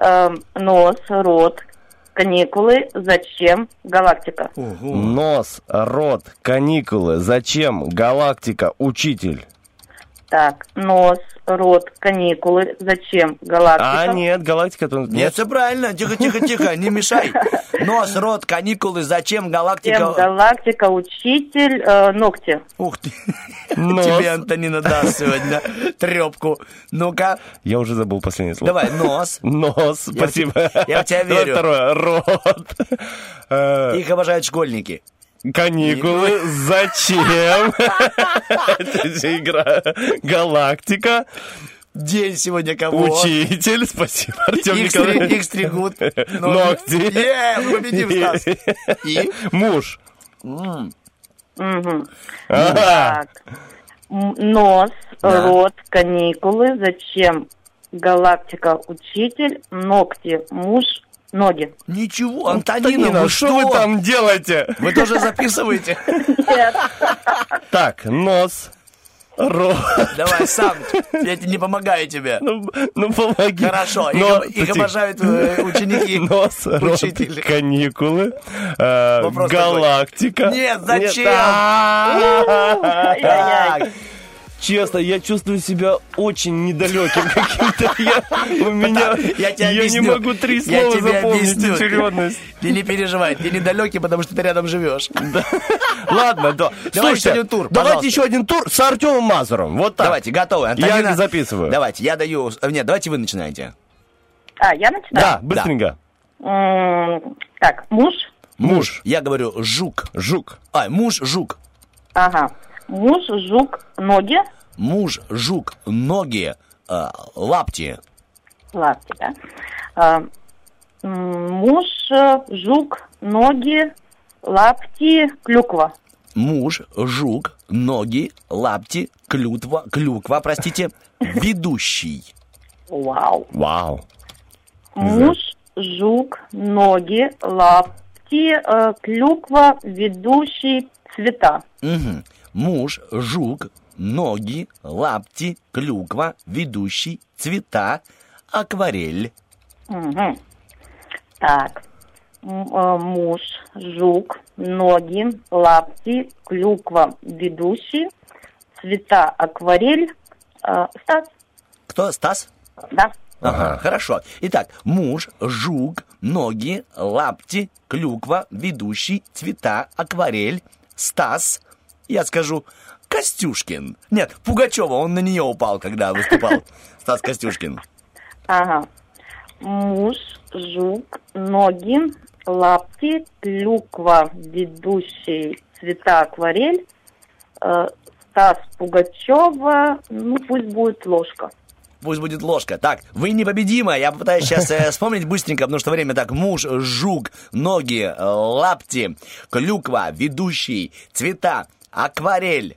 А, нос, рот, каникулы. Зачем? Галактика. Нос, рот, каникулы. Зачем? Галактика, учитель. Так, нос, рот, каникулы. Зачем? Галактика. А, нет, галактика тут Нет, все правильно. Тихо, тихо, тихо, не мешай. Нос, рот, каникулы, зачем Зачем? галактика? Галактика, учитель, э, ногти. Ух ты. Нос. Тебе Антонина даст сегодня трепку. Ну-ка, Я уже забыл последнее слово. давай, нос. Нос, Я в спасибо. те- я в тебя Давай верю. второе. Рот. Их обожают школьники. Каникулы. Зачем? Это же игра. Галактика. День сегодня кого? Учитель. Спасибо, Артем Николаевич. их стригут. Ногти. Е, мы победим, Стас. И? Муж. Нос, рот, каникулы. Зачем? Галактика, учитель, ногти, муж, ноги. Ничего, Антонина, Антонина, вы что вы там делаете? Вы тоже записываете? Нет. Так, нос, рот. Давай сам, я тебе не помогаю тебе. Ну, ну помоги. Хорошо, их, Но- их тихо. обожают э, ученики. Нос, рот, Учитель. каникулы, э, галактика. Нет, зачем? А-а-а. Честно, я чувствую себя очень недалеким каким-то. Я, у меня, я тебе я объясню. не могу три Я слова тебе запомнить. объясню. Очередность. Ты не переживай, ты недалекий, потому что ты рядом живешь. Ладно, да. Давай Слушайте, еще один тур, давайте пожалуйста. еще один тур с Артемом Мазуром. Вот так. Давайте, готовы. Я Антонина, записываю. Давайте, я даю... Нет, давайте вы начинаете. А, я начинаю? Да, быстренько. М, Так, муж. Муж. Я говорю жук. Жук. А, муж, жук. Ага. Муж, жук, ноги. Муж, жук, ноги, э, лапти. Лапти, да. А, м, Муж, э, жук, ноги, лапти, клюква. Муж, жук, ноги, лапти, клютва, клюква, простите, ведущий. Вау. Вау. Муж, жук, ноги, лапти, э, клюква, ведущий, цвета. Мгм. Муж, жук, ноги, лапти, клюква, ведущий, цвета, акварель. Мгм. Так. Э, Муж, жук, ноги, лапти, клюква, ведущий, цвета, акварель, э, Стас. Кто? Стас? Да. Ага, хорошо. Итак, муж, жук, ноги, лапти, клюква, ведущий, цвета, акварель, Стас. Я скажу, Костюшкин. Нет, Пугачева, он на нее упал, когда выступал. Стас Костюшкин. Ага. Муж, жук, ноги, лапти, клюква, ведущий, цвета, акварель, э, Стас Пугачева, ну пусть будет ложка. Пусть будет ложка. Так, вы непобедимы. Я попытаюсь сейчас э, вспомнить быстренько, потому что время так. Муж, жук, ноги, э, лапти, клюква, ведущий, цвета, акварель.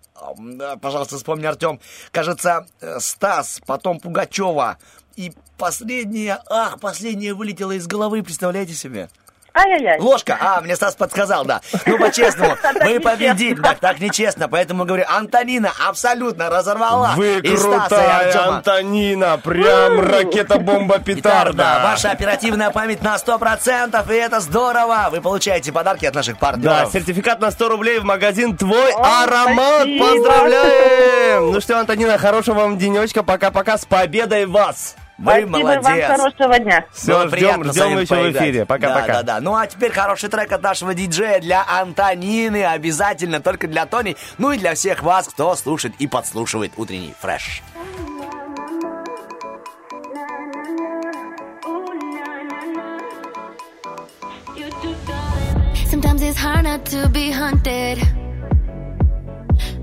Пожалуйста, вспомни, Артем. Кажется, э, Стас, потом Пугачева. И последнее... Ах, последнее вылетело из головы, представляете себе? Ай-яй-яй. Ложка. А, мне Стас подсказал, да. Ну, по-честному, мы победили. Так, так нечестно. Поэтому говорю, Антонина абсолютно разорвала Вы крутая. Антонина! Прям ракета-бомба-петарда! Да, ваша оперативная память на 100%, и это здорово! Вы получаете подарки от наших Да, партнеров. сертификат на 100 рублей в магазин «Твой аромат». Поздравляем! Ну что, Антонина, хорошего вам денечка. Пока-пока. С победой вас! Вы Спасибо молодец. вам, хорошего дня. Все, Было ждем, ждем еще в эфире. Пока-пока. Да, да, да. Ну а теперь хороший трек от нашего диджея для Антонины. Обязательно только для Тони. Ну и для всех вас, кто слушает и подслушивает утренний фреш. Sometimes it's hard not to be haunted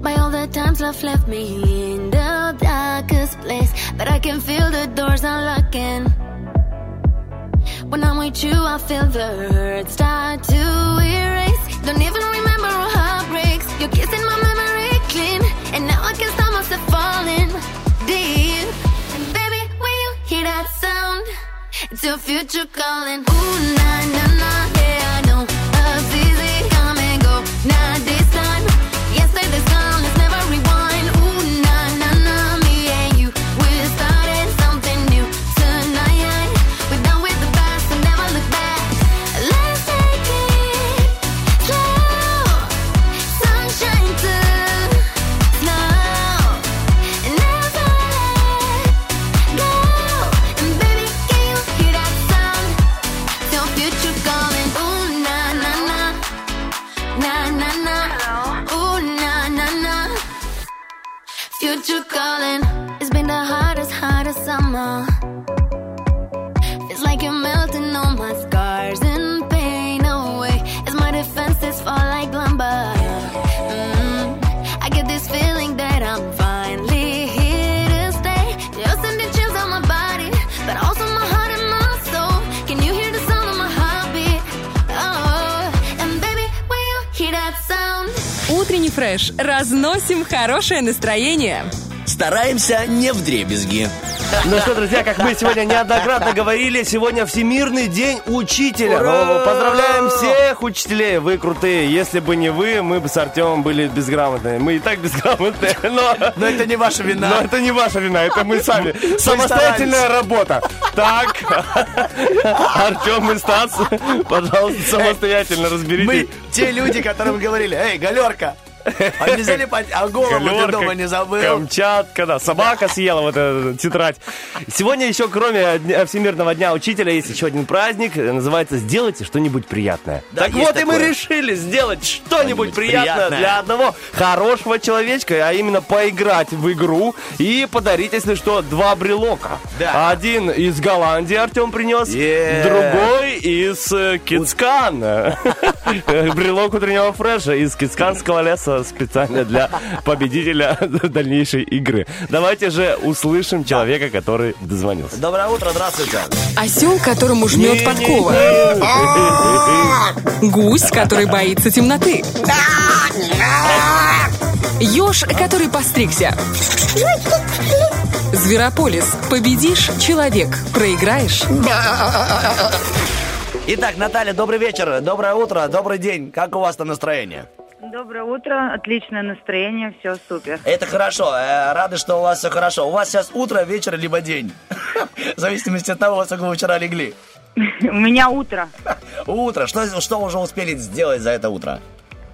by all the times love left me in the darkest place. But I can feel the doors unlocking. When I'm with you, I feel the hurt start to erase. Don't even remember our heartbreaks. You're kissing my memory clean, and now I can stop myself falling deep. And baby, when you hear that sound, it's your future calling. Ooh, na na na, yeah, I know. Love's easy, come and go. Not hardest summer. It's like you're melting all my scars and pain away as my defenses fall like lumber. Mm, I get this feeling that I'm finally here to stay. You're sending chills on my body, but also my heart and my soul. Can you hear the sound of my heartbeat? Oh, and baby, when you hear that sound. Утренний фреш. Разносим хорошее настроение. Стараемся не в дребезги. Ну что, друзья, как мы сегодня неоднократно говорили, сегодня Всемирный день учителя. Ура! Поздравляем всех учителей, вы крутые. Если бы не вы, мы бы с Артемом были безграмотные. Мы и так безграмотные, но... Но это не ваша вина. Но это не ваша вина, это мы сами. Самостоятельная работа. Так, Артем и Стас, пожалуйста, самостоятельно Мы разберитесь. те люди, которым говорили, эй, галерка, а нельзя ли пойти? А голову ты Галерка, дома не забыл? Камчатка, да. Собака съела вот эту тетрадь. Сегодня еще, кроме Всемирного дня учителя, есть еще один праздник. Называется «Сделайте что-нибудь приятное». Да, так вот, и мы такое. решили сделать что-нибудь приятное, приятное. для одного хорошего человечка, а именно поиграть в игру и подарить, если что, два брелока. Да. Один из Голландии Артем принес, Е. другой из э, Кицкан. Брелок утреннего фреша из Кицканского леса специально для победителя дальнейшей игры. Давайте же услышим человека, который дозвонился. Доброе утро, здравствуйте. Осел, которому жмет подкова. Гусь, который боится темноты. Ёж, который постригся. Зверополис. Победишь – человек. Проиграешь Итак, Наталья, добрый вечер, доброе утро, добрый день. Как у вас там настроение? Доброе утро, отличное настроение, все супер. Это хорошо, э, рады, что у вас все хорошо. У вас сейчас утро, вечер, либо день. В зависимости от того, во сколько вы вчера легли. У меня утро. Утро. Что, что уже успели сделать за это утро?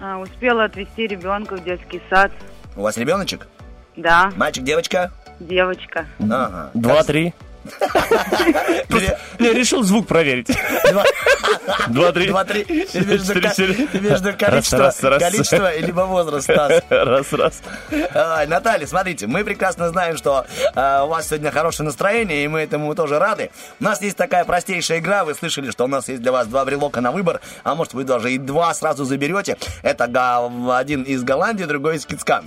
А, Успела отвезти ребенка в детский сад. У вас ребеночек? Да, Мальчик, девочка? девочка. Ага. Два-три. Я решил звук проверить. Ты имеешь в виду Раз, количество, либо возраст? Раз, раз. Наталья, смотрите, мы прекрасно знаем, что э, у вас сегодня хорошее настроение, и мы этому тоже рады. У нас есть такая простейшая игра, вы слышали, что у нас есть для вас два брелока на выбор, а может вы даже и два сразу заберете. Это один из Голландии, другой из Кицкан.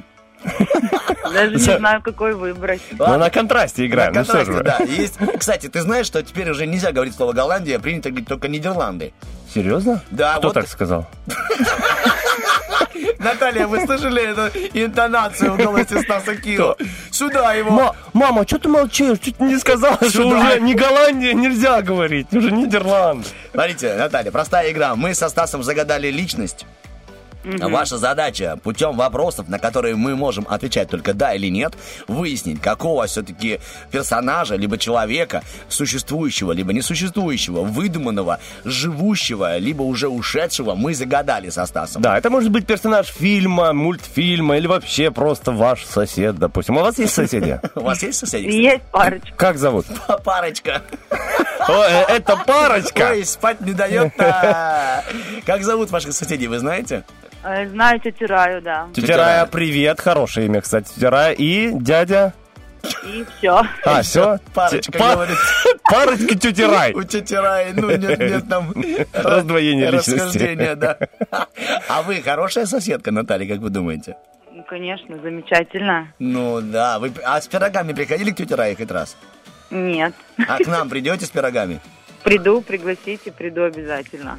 Даже не знаю, какой выбрать. Мы на контрасте играем, На ну что же контрасте, да. Есть, кстати, ты знаешь, что теперь уже нельзя говорить слово Голландия, а принято говорить только Нидерланды. Серьезно? Да, Кто вот- так сказал? Наталья, вы слышали эту интонацию в голосе Стаса Кио? Сюда его. Ма- мама, что ты молчишь? Чуть не сказала, что Сюда. уже не Голландия нельзя говорить, уже Нидерланд. Смотрите, Наталья, простая игра. Мы со Стасом загадали личность. Ваша задача путем вопросов, на которые мы можем отвечать только да или нет, выяснить, какого все-таки персонажа, либо человека, существующего, либо несуществующего, выдуманного, живущего, либо уже ушедшего, мы загадали со Стасом. Да, это может быть персонаж фильма, мультфильма или вообще просто ваш сосед, допустим. У вас есть соседи? У вас есть соседи? Есть парочка. Как зовут? Парочка. Э, это парочка. Ой, спать не дает-то. Как зовут ваших соседей, вы знаете? Э, Знаю тетю Раю, да. Тетя Рая, привет, хорошее имя, кстати, тетя Рая. И дядя... И все. А, все? Парочка, говорит. Парочка тети Рай. У тети ну нет, нет там Раздвоение личности. да. А вы хорошая соседка, Наталья, как вы думаете? Ну, конечно, замечательно. Ну да, вы а с пирогами приходили к тете Рае хоть раз? Нет. А к нам придете с пирогами? Приду, пригласите, приду обязательно.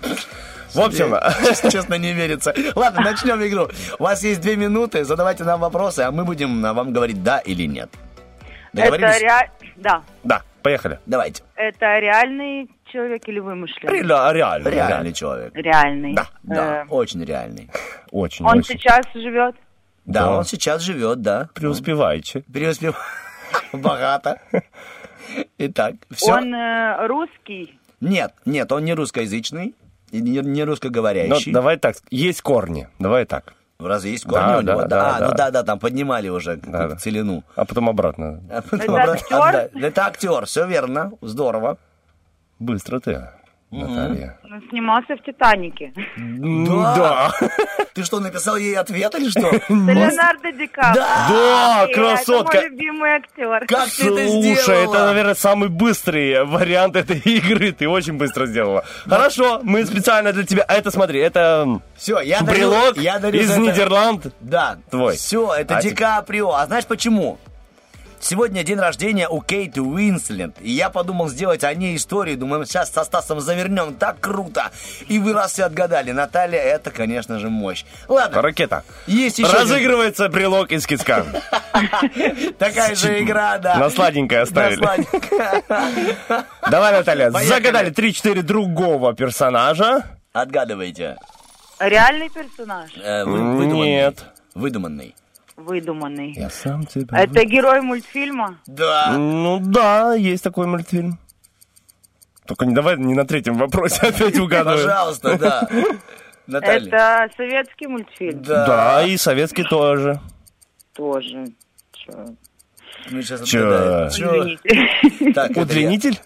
В общем, Честно, не верится. Ладно, начнем игру. У вас есть две минуты, задавайте нам вопросы, а мы будем а, вам говорить да или нет. Это Договорились? ре... Да. да, поехали. Давайте. Это реальный человек или вымышленный? Реально, реально. Реальный человек. Реальный. Да, да, Э, очень реальный. Очень, Он очень. сейчас живет? Да, Да. он сейчас живет, да. Преуспеваете. Преуспев... Богато. Итак, все. Он э, русский? Нет, нет, он не русскоязычный, не, не Ну, русскоговорящий. давай так, есть корни, давай так. Разве есть корни Да, у него? да, да, а, ну да. да, да, там поднимали уже Да, да. целину. А потом обратно. А потом Это обратно актер? отдать. Это актер, все верно, здорово. Быстро ты, Наталья. Он снимался в «Титанике». Да. Ты что, написал ей ответ или что? Леонардо Ди Каприо. Да, красотка. Это мой любимый актер. Как ты это Слушай, сделала? это, наверное, самый быстрый вариант этой игры. Ты очень быстро сделала. Хорошо, мы специально для тебя. А это смотри, это Все, я дарю, брелок я дарю из Нидерланд. Да, Твой. Все, это А Ди Каприо. А знаешь почему? Сегодня день рождения у Кейт Уинслет. И я подумал сделать о ней историю. Думаю, сейчас со Стасом завернем. Так круто. И вы раз все отгадали. Наталья, это, конечно же, мощь. Ладно, Ракета. есть еще один- Разыгрывается брелок из кицка. такая же игра, да. На сладенькое оставили. Давай, Наталья, загадали 3-4 другого персонажа. Отгадывайте. Реальный персонаж? Э. Нет. Выдуманный. Выдуманный. Я сам тебя... Это герой мультфильма? Да. Ну да, есть такой мультфильм. Только не давай не на третьем вопросе опять угадывай. Пожалуйста, да. Наталья. Это советский мультфильм? Да. Да, и советский тоже. Тоже. Чё? Мы сейчас Чё? Чё? Так. Удлинитель?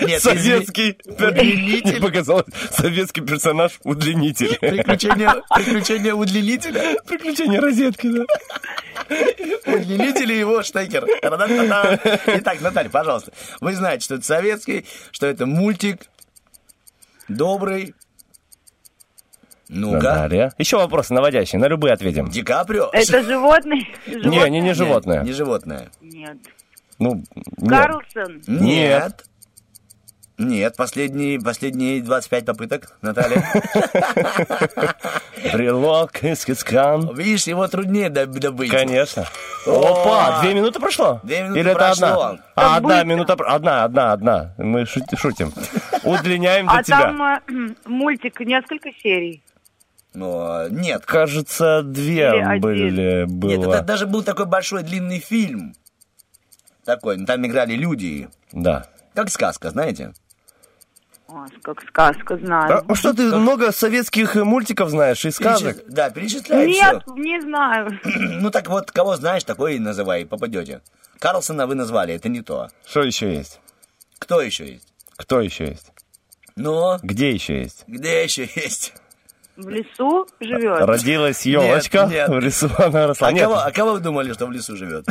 Нет, Советский Удлинитель. Показалось, советский персонаж удлинитель. Приключения, приключения удлинителя. Приключения розетки, да. Удлинитель и его штекер. Итак, Наталья, пожалуйста. Вы знаете, что это советский, что это мультик. Добрый. Ну-ка. Наталья. Еще вопросы наводящие, на любые ответим. Ди Каприо. Это животный? Не, Животное? не, не животное. Не животное. Нет. Ну, нет. Карлсон? Нет. Нет, последние, последние 25 попыток, Наталья. Брелок из кицкан. Видишь, его труднее доб- добыть. Конечно. Опа, две минуты прошло? Две минуты Или это одна? А, одна минута, одна, одна, одна. Мы шути- шутим. Удлиняем для А тебя. там э, мультик несколько серий. Э, нет. Кажется, две Или один. были, Нет, было. это даже был такой большой длинный фильм. Такой, ну, там играли люди. Да. Как сказка, знаете? О, как сказка, знаю. А, ну что, ты много советских э, мультиков знаешь и сказок? Перечис- Да, перечисляй Нет, всё. не знаю. Ну так вот, кого знаешь, такой и называй, попадете. Карлсона вы назвали, это не то. Что еще есть? Кто еще есть? Кто еще есть? Ну, Где еще есть? где еще есть? В лесу живет. Родилась елочка, нет. в лесу она росла. А Нет, кого, а кого вы думали, что в лесу живет?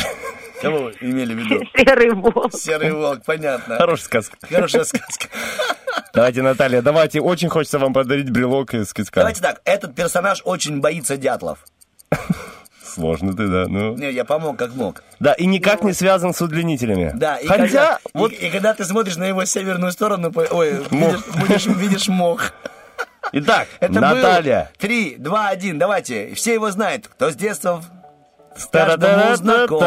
Кого вы имели в виду? Серый волк. Серый волк, понятно. Хорошая сказка. Хорошая сказка. Давайте, Наталья, давайте. Очень хочется вам подарить брелок из киска. Давайте так, этот персонаж очень боится дятлов. Сложно ты, да. Ну. Не, я помог как мог. Да, и никак не связан с удлинителями. Да, и Хотя, когда, вот и, и когда ты смотришь на его северную сторону, ой, видишь, будешь, видишь мох. Итак, Это Наталья. был Три, два, один, давайте. Все его знают. Кто с детства каждому знаком.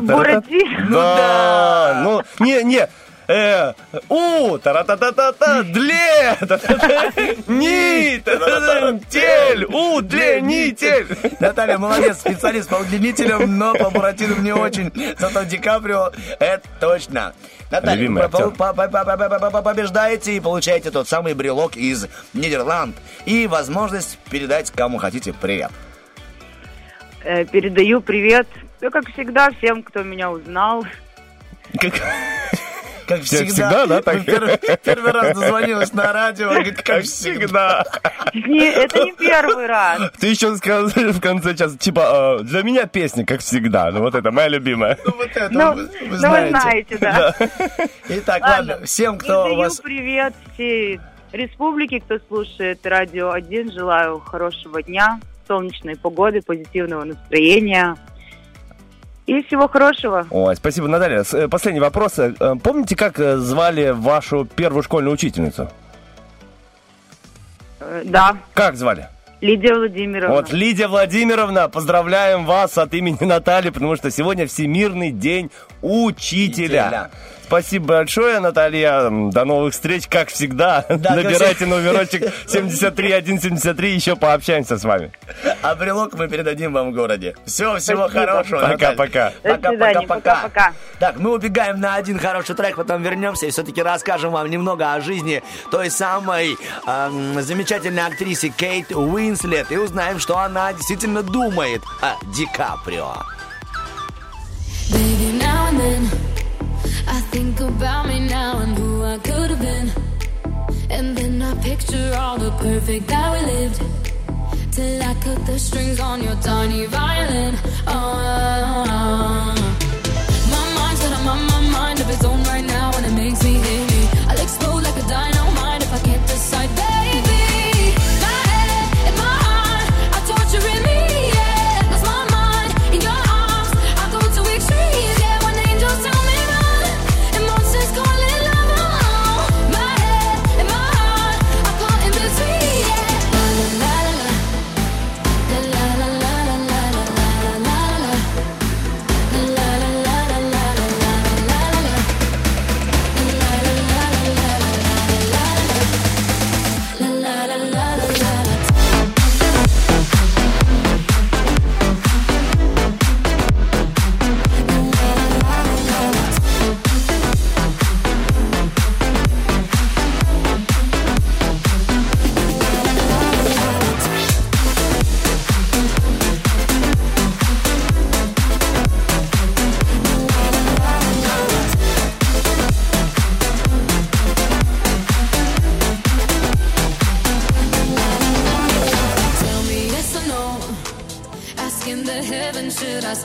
Буратино. Ну Да, ну, не, не, э, у, та-ра-та-та-та-та, дле, та-та-та, ни, та-та-та, тель, удлинитель. Наталья, молодец, специалист по удлинителям, но по Буратино не очень. Зато Ди Каприо, это точно. Наталья, побеждаете и получаете тот самый брелок из Нидерланд и возможность передать кому хотите привет. Э, Передаю привет, ну, как всегда, всем, кто меня узнал. Как Как всегда, всегда, да, так? Первый, первый раз дозвонилась на радио, говорит, как всегда. Не, это не первый раз. Ты еще сказал в конце часа, типа, э, для меня песня, как всегда. Ну, вот это моя любимая. Ну, вот это Ну, вы, вы ну, вы знаете. знаете, да. Итак, Ладно, ладно, всем, кто у вас... привет всей республике, кто слушает Радио 1. Желаю хорошего дня, солнечной погоды, позитивного настроения и всего хорошего. Ой, спасибо, Наталья. Э, Последний вопрос. Э, э, Помните, как звали вашу первую школьную учительницу? Да, Как звали? Лидия Владимировна. Вот, Лидия Владимировна, поздравляем вас от имени Натальи, потому что сегодня Всемирный день учителя. Учителя. Спасибо большое, Наталья. До новых встреч, как всегда. Да, Набирайте как номерочек 73173, еще пообщаемся с вами. А брелок мы передадим вам в городе. Все, всего Спасибо. хорошего. Пока-пока. До свидания, пока-пока. Так, мы убегаем на один хороший трек, потом вернемся и все-таки расскажем вам немного о жизни той самой эм, замечательной актрисе Кейт Уинслет и узнаем, что она действительно думает о Ди Каприо. Baby, now and then I think about me now and who I could have been. And then I picture all the perfect that we lived. Till I cut the strings on your tiny violin. Oh, my mind's got a mind of its own right now, and it makes me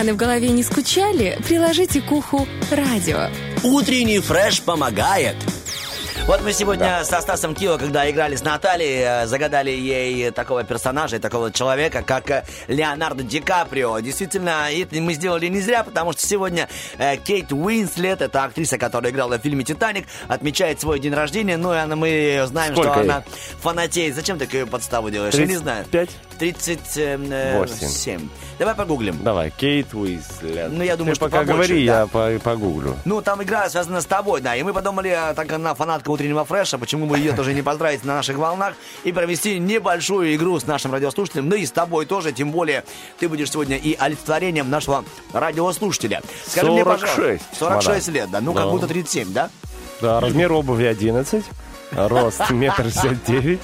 тараканы в голове не скучали, приложите к уху радио. Утренний фреш помогает. Вот мы сегодня со Стасом Кио, когда играли с Натальей, э, загадали ей такого персонажа, и такого человека, как э, Леонардо Ди Каприо. Действительно, это мы сделали не зря, потому что сегодня э, Кейт Уинслет, это актриса, которая играла в фильме «Титаник», отмечает свой день рождения. Ну, и она, мы знаем, Сколько что ей? она фанатеет. Зачем такую подставу делаешь? Я не знаю. 35? 37. Давай погуглим. Давай, Кейт Уизлет. Ну, я думаю, Ты что пока побольше, говори, да. я по- погуглю. Ну, там игра связана с тобой, да. И мы подумали, а, так как она фанатка утреннего фреша, почему бы ее тоже не поздравить на наших волнах и провести небольшую игру с нашим радиослушателем, ну и с тобой тоже, тем более ты будешь сегодня и олицетворением нашего радиослушателя. Скажи мне, пожалуйста, 46, 46 мадам. лет, да, ну как Да. будто 37, да? Да, размер обуви 11, рост метр шестьдесят девять.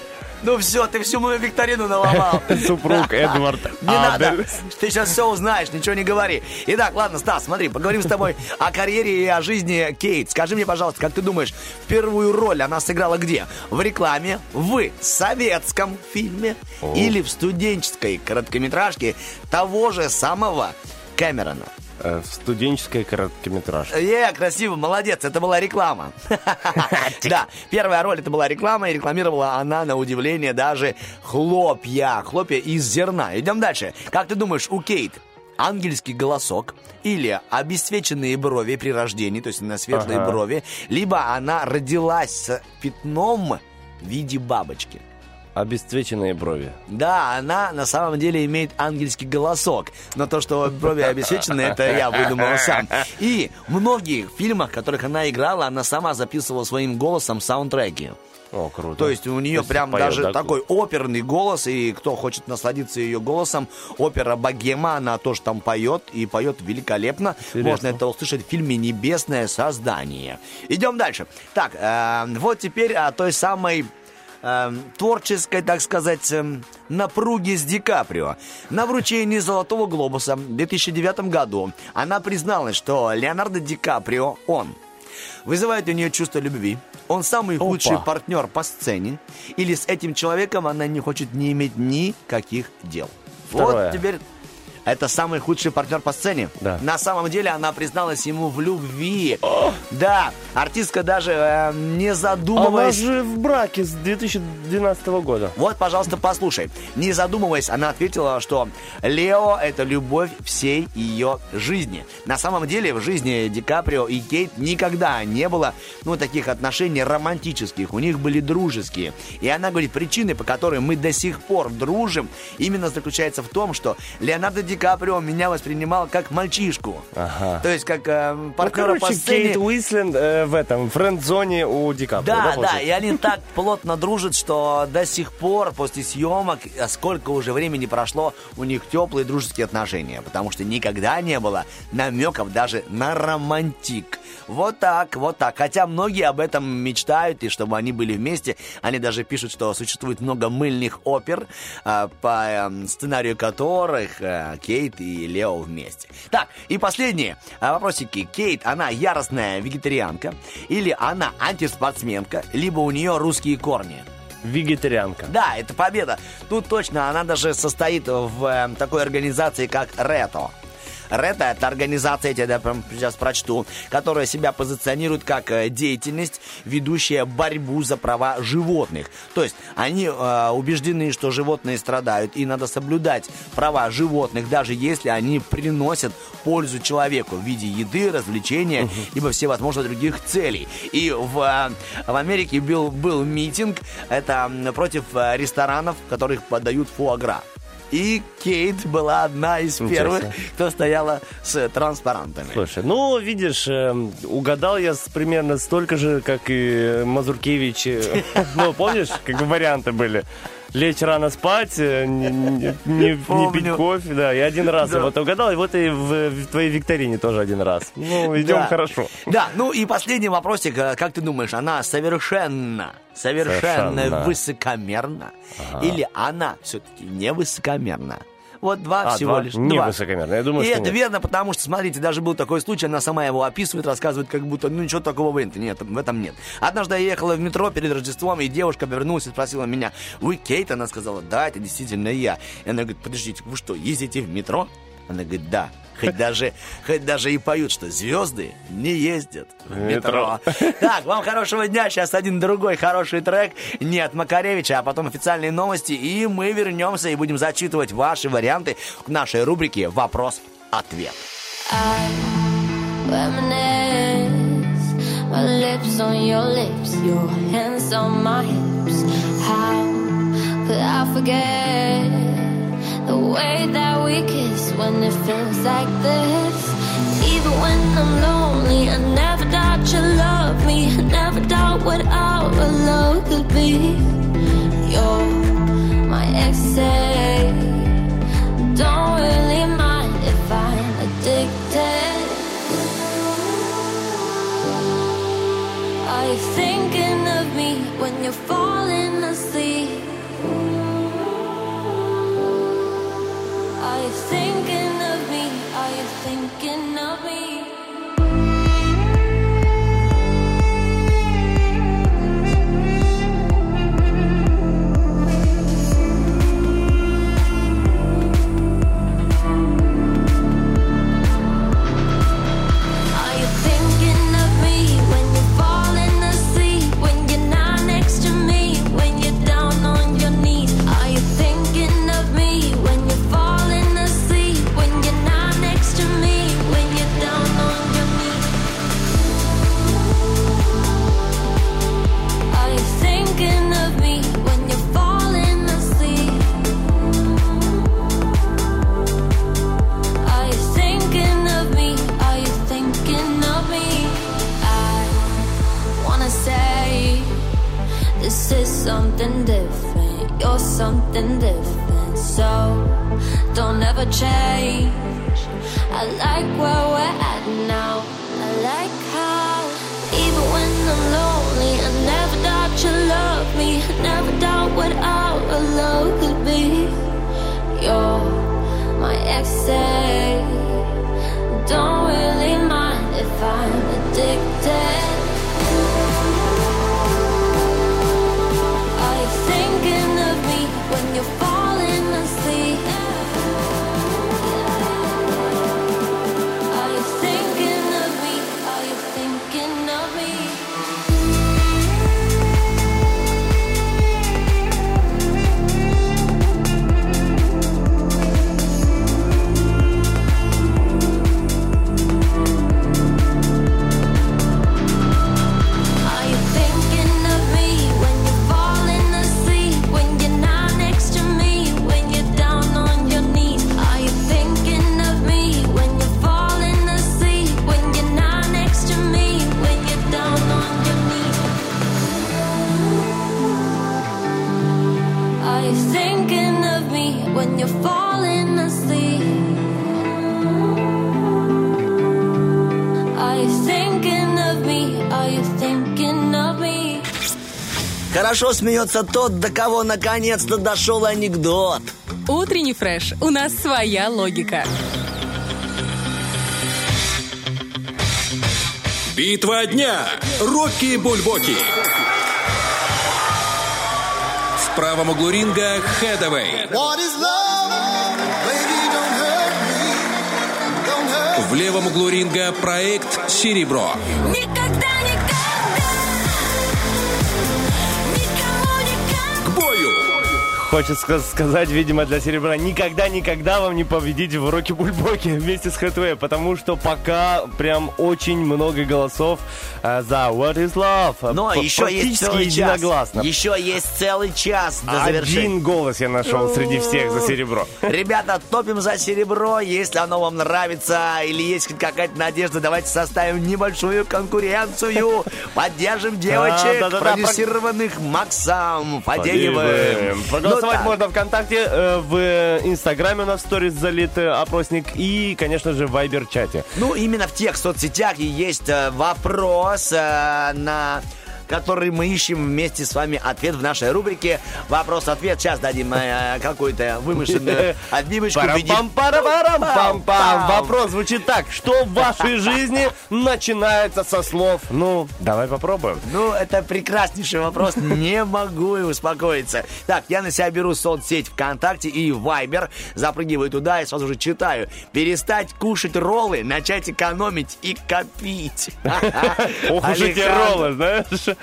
Ну все, ты всю мою викторину наломал. Супруг Эдвард Не надо. Ты сейчас все узнаешь, ничего не говори. Итак, ладно, Стас, смотри, поговорим с тобой о карьере и о жизни Кейт. Скажи мне, пожалуйста, как ты думаешь, первую роль она сыграла где? В рекламе, в советском фильме или в студенческой короткометражке того же самого Кэмерона? Э, В студенческой короткометражке. Е, красиво, молодец, это была реклама. Да, первая роль это была реклама, и рекламировала она, на удивление, даже хлопья. Хлопья из зерна. Идем дальше. Как ты думаешь, у Кейт ангельский голосок или обесцвеченные брови при рождении, то есть на светлые Ага. брови, либо она родилась с пятном в виде бабочки. Обесцвеченные брови. Да, она на самом деле имеет ангельский голосок. Но то, что брови обесцвечены, это я выдумал сам. И в многих фильмах, в которых она играла, она сама записывала своим голосом саундтреки. О, круто. То есть у нее есть прям поет, даже да? такой оперный голос, и кто хочет насладиться ее голосом, опера «Богема», она тоже там поет, и поет великолепно. Интересно. Можно это услышать в фильме «Небесное создание». Идем дальше. Так, э, вот теперь о той самой э, творческой, так сказать, э, напруге с Ди Каприо. На вручении «Золотого глобуса» в 2009 году она призналась, что Леонардо Ди Каприо, он, вызывает у нее чувство любви. Он самый худший партнер по сцене. Или с этим человеком она не хочет не иметь никаких дел. Второе. Вот теперь это самый худший партнер по сцене. Да. На самом деле она призналась ему в любви. Да, артистка даже э, не Она задумываясь... же в браке с 2012 года. Вот, пожалуйста, послушай. Не задумываясь, она ответила, что Лео — это любовь всей ее жизни. На самом деле, в жизни Ди Каприо и Кейт никогда не было, ну, таких отношений романтических. У них были дружеские. И она говорит, причины, по которой мы до сих пор дружим, именно заключается в том, что Леонардо Ди Каприо меня воспринимал как мальчишку. Ага. То есть, как э, Ну, партнера короче, по сцене. Кейт Уисленд э, в этом, френд-зоне у Ди Каприо, Да, да, получается? и они так плотно дружат, что до сих пор, после съемок, а сколько уже времени прошло, у них теплые дружеские отношения, потому что никогда не было намеков даже на романтик. Вот так, вот так. Хотя многие об этом мечтают, и чтобы они были вместе, они даже пишут, что существует много мыльных опер, а, по эм, сценарию которых э, Кейт и Лео вместе. Так, и последние а, вопросики. Кейт, она яростная вегетарианка, или она антиспортсменка, либо у нее русские корни? Вегетарианка. Да, это победа. Тут точно она даже состоит в э, такой организации, как РЕТО. РЕТО – это организация, я тебе прям сейчас прочту, которая себя позиционирует как э, деятельность, ведущая борьбу за права животных. То есть они э, убеждены, что животные страдают, и надо соблюдать права животных, даже если они приносят пользу человеку в виде еды, развлечения, либо всевозможных других целей. И в, э, в Америке был, был митинг, это против э, ресторанов, в которых подают фуагра. И Кейт была одна из Интересно. первых, кто стояла с транспарантами. Слушай, ну, видишь, эм, угадал я примерно столько же, как и Мазуркевич. э, Ну, помнишь, как варианты были? Лечь рано спать, э, не, не- не- пить кофе, да. Я один раз Да. вот угадал, и вот и в, в твоей викторине тоже один раз. Ну, идем Да. хорошо. Да, ну и последний вопросик. э, Как ты думаешь, она совершенно, совершенно, Совершенно. высокомерна? Ага. Или она все-таки не высокомерна? Вот два А, всего два? лишь. Не два. высокомерно, я думаю, И что это нет. верно, потому что, смотрите, даже был такой случай, она сама его описывает, рассказывает, как будто, ну ничего такого нет. Нет, в этом нет. Однажды я ехала в метро перед Рождеством, и девушка повернулась и спросила меня, вы Кейт? Она сказала, да, это действительно я. И она говорит, подождите, вы что, ездите в метро? Она говорит, да. Хоть даже, хоть даже и поют, что звезды не ездят в метро. Так, вам хорошего дня. Сейчас один другой хороший трек. Не от Макаревича, а потом официальные новости. И мы вернемся и будем зачитывать ваши варианты в нашей рубрике «Вопрос-ответ». Reminisce my lips on your lips, your hands on my hips. How could I forget the way that we kiss when it feels like this? Even when I'm lonely, I never doubt you love me. I never doubt what our love could be. You're my ex. Don't really mind if I'm addicted. Are you thinking of me when you're falling asleep? Thinking of me? Are you thinking of me? Something different. So don't ever change. I like where we're at now. I like how even when I'm lonely, I never doubt you love me. I never doubt what our love could be. You're my ex. Don't really mind if I'm addicted. Хорошо смеется тот, до кого наконец-то дошел анекдот. Утренний фреш. У нас своя логика. Битва дня. Рокки Бульбоки. В правом углу ринга hurt В левом углу ринга проект Серебро. Никогда, Хочется ска- сказать, видимо, для серебра, никогда-никогда вам не победить в Роки Бульбоке вместе с Хэтвей, потому что пока прям очень много голосов э, за What is Love. Но П- еще есть целый час. Еще есть целый час до завершения. Один голос я нашел среди всех за серебро. Ребята, топим за серебро. Если оно вам нравится или есть какая-то надежда, давайте составим небольшую конкуренцию. Поддержим девочек, продюсированных Максом Фадеевым. Фадеевым. Проголосовать так. можно ВКонтакте, э, в Инстаграме у нас в сторис залит э, опросник и, конечно же, в Вайбер-чате. Ну, именно в тех соцсетях и есть э, вопрос на который мы ищем вместе с вами ответ в нашей рубрике «Вопрос-ответ». Сейчас дадим э, какую-то вымышленную отбивочку. в виде- Парам-парам-парам-пам-пам. Вопрос звучит так. Что в вашей жизни начинается со слов? Ну, давай попробуем. Ну, это прекраснейший вопрос. Не могу и успокоиться. Так, я на себя беру соцсеть ВКонтакте и Вайбер. Запрыгиваю туда и сразу же читаю. Перестать кушать роллы, начать экономить и копить. Ох уж эти роллы, знаешь,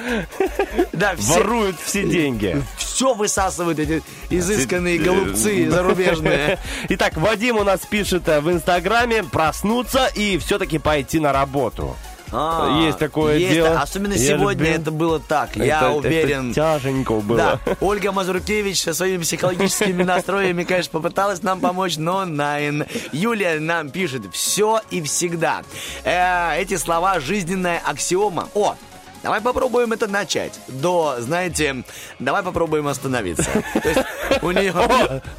Да, все, воруют все деньги. все высасывают эти изысканные голубцы зарубежные. Итак, Вадим у нас пишет э, в Инстаграме проснуться и все-таки пойти на работу. А, Есть такое есть, дело. Особенно Я сегодня люблю. это было так. Это- я это уверен. тяженько было. Да, Ольга Мазуркевич со своими психологическими настроями, конечно, попыталась нам помочь, но найн. Юлия нам пишет «все и всегда». Э, эти слова жизненная аксиома. О, Давай попробуем это начать. До, знаете, давай попробуем остановиться. То есть у нее...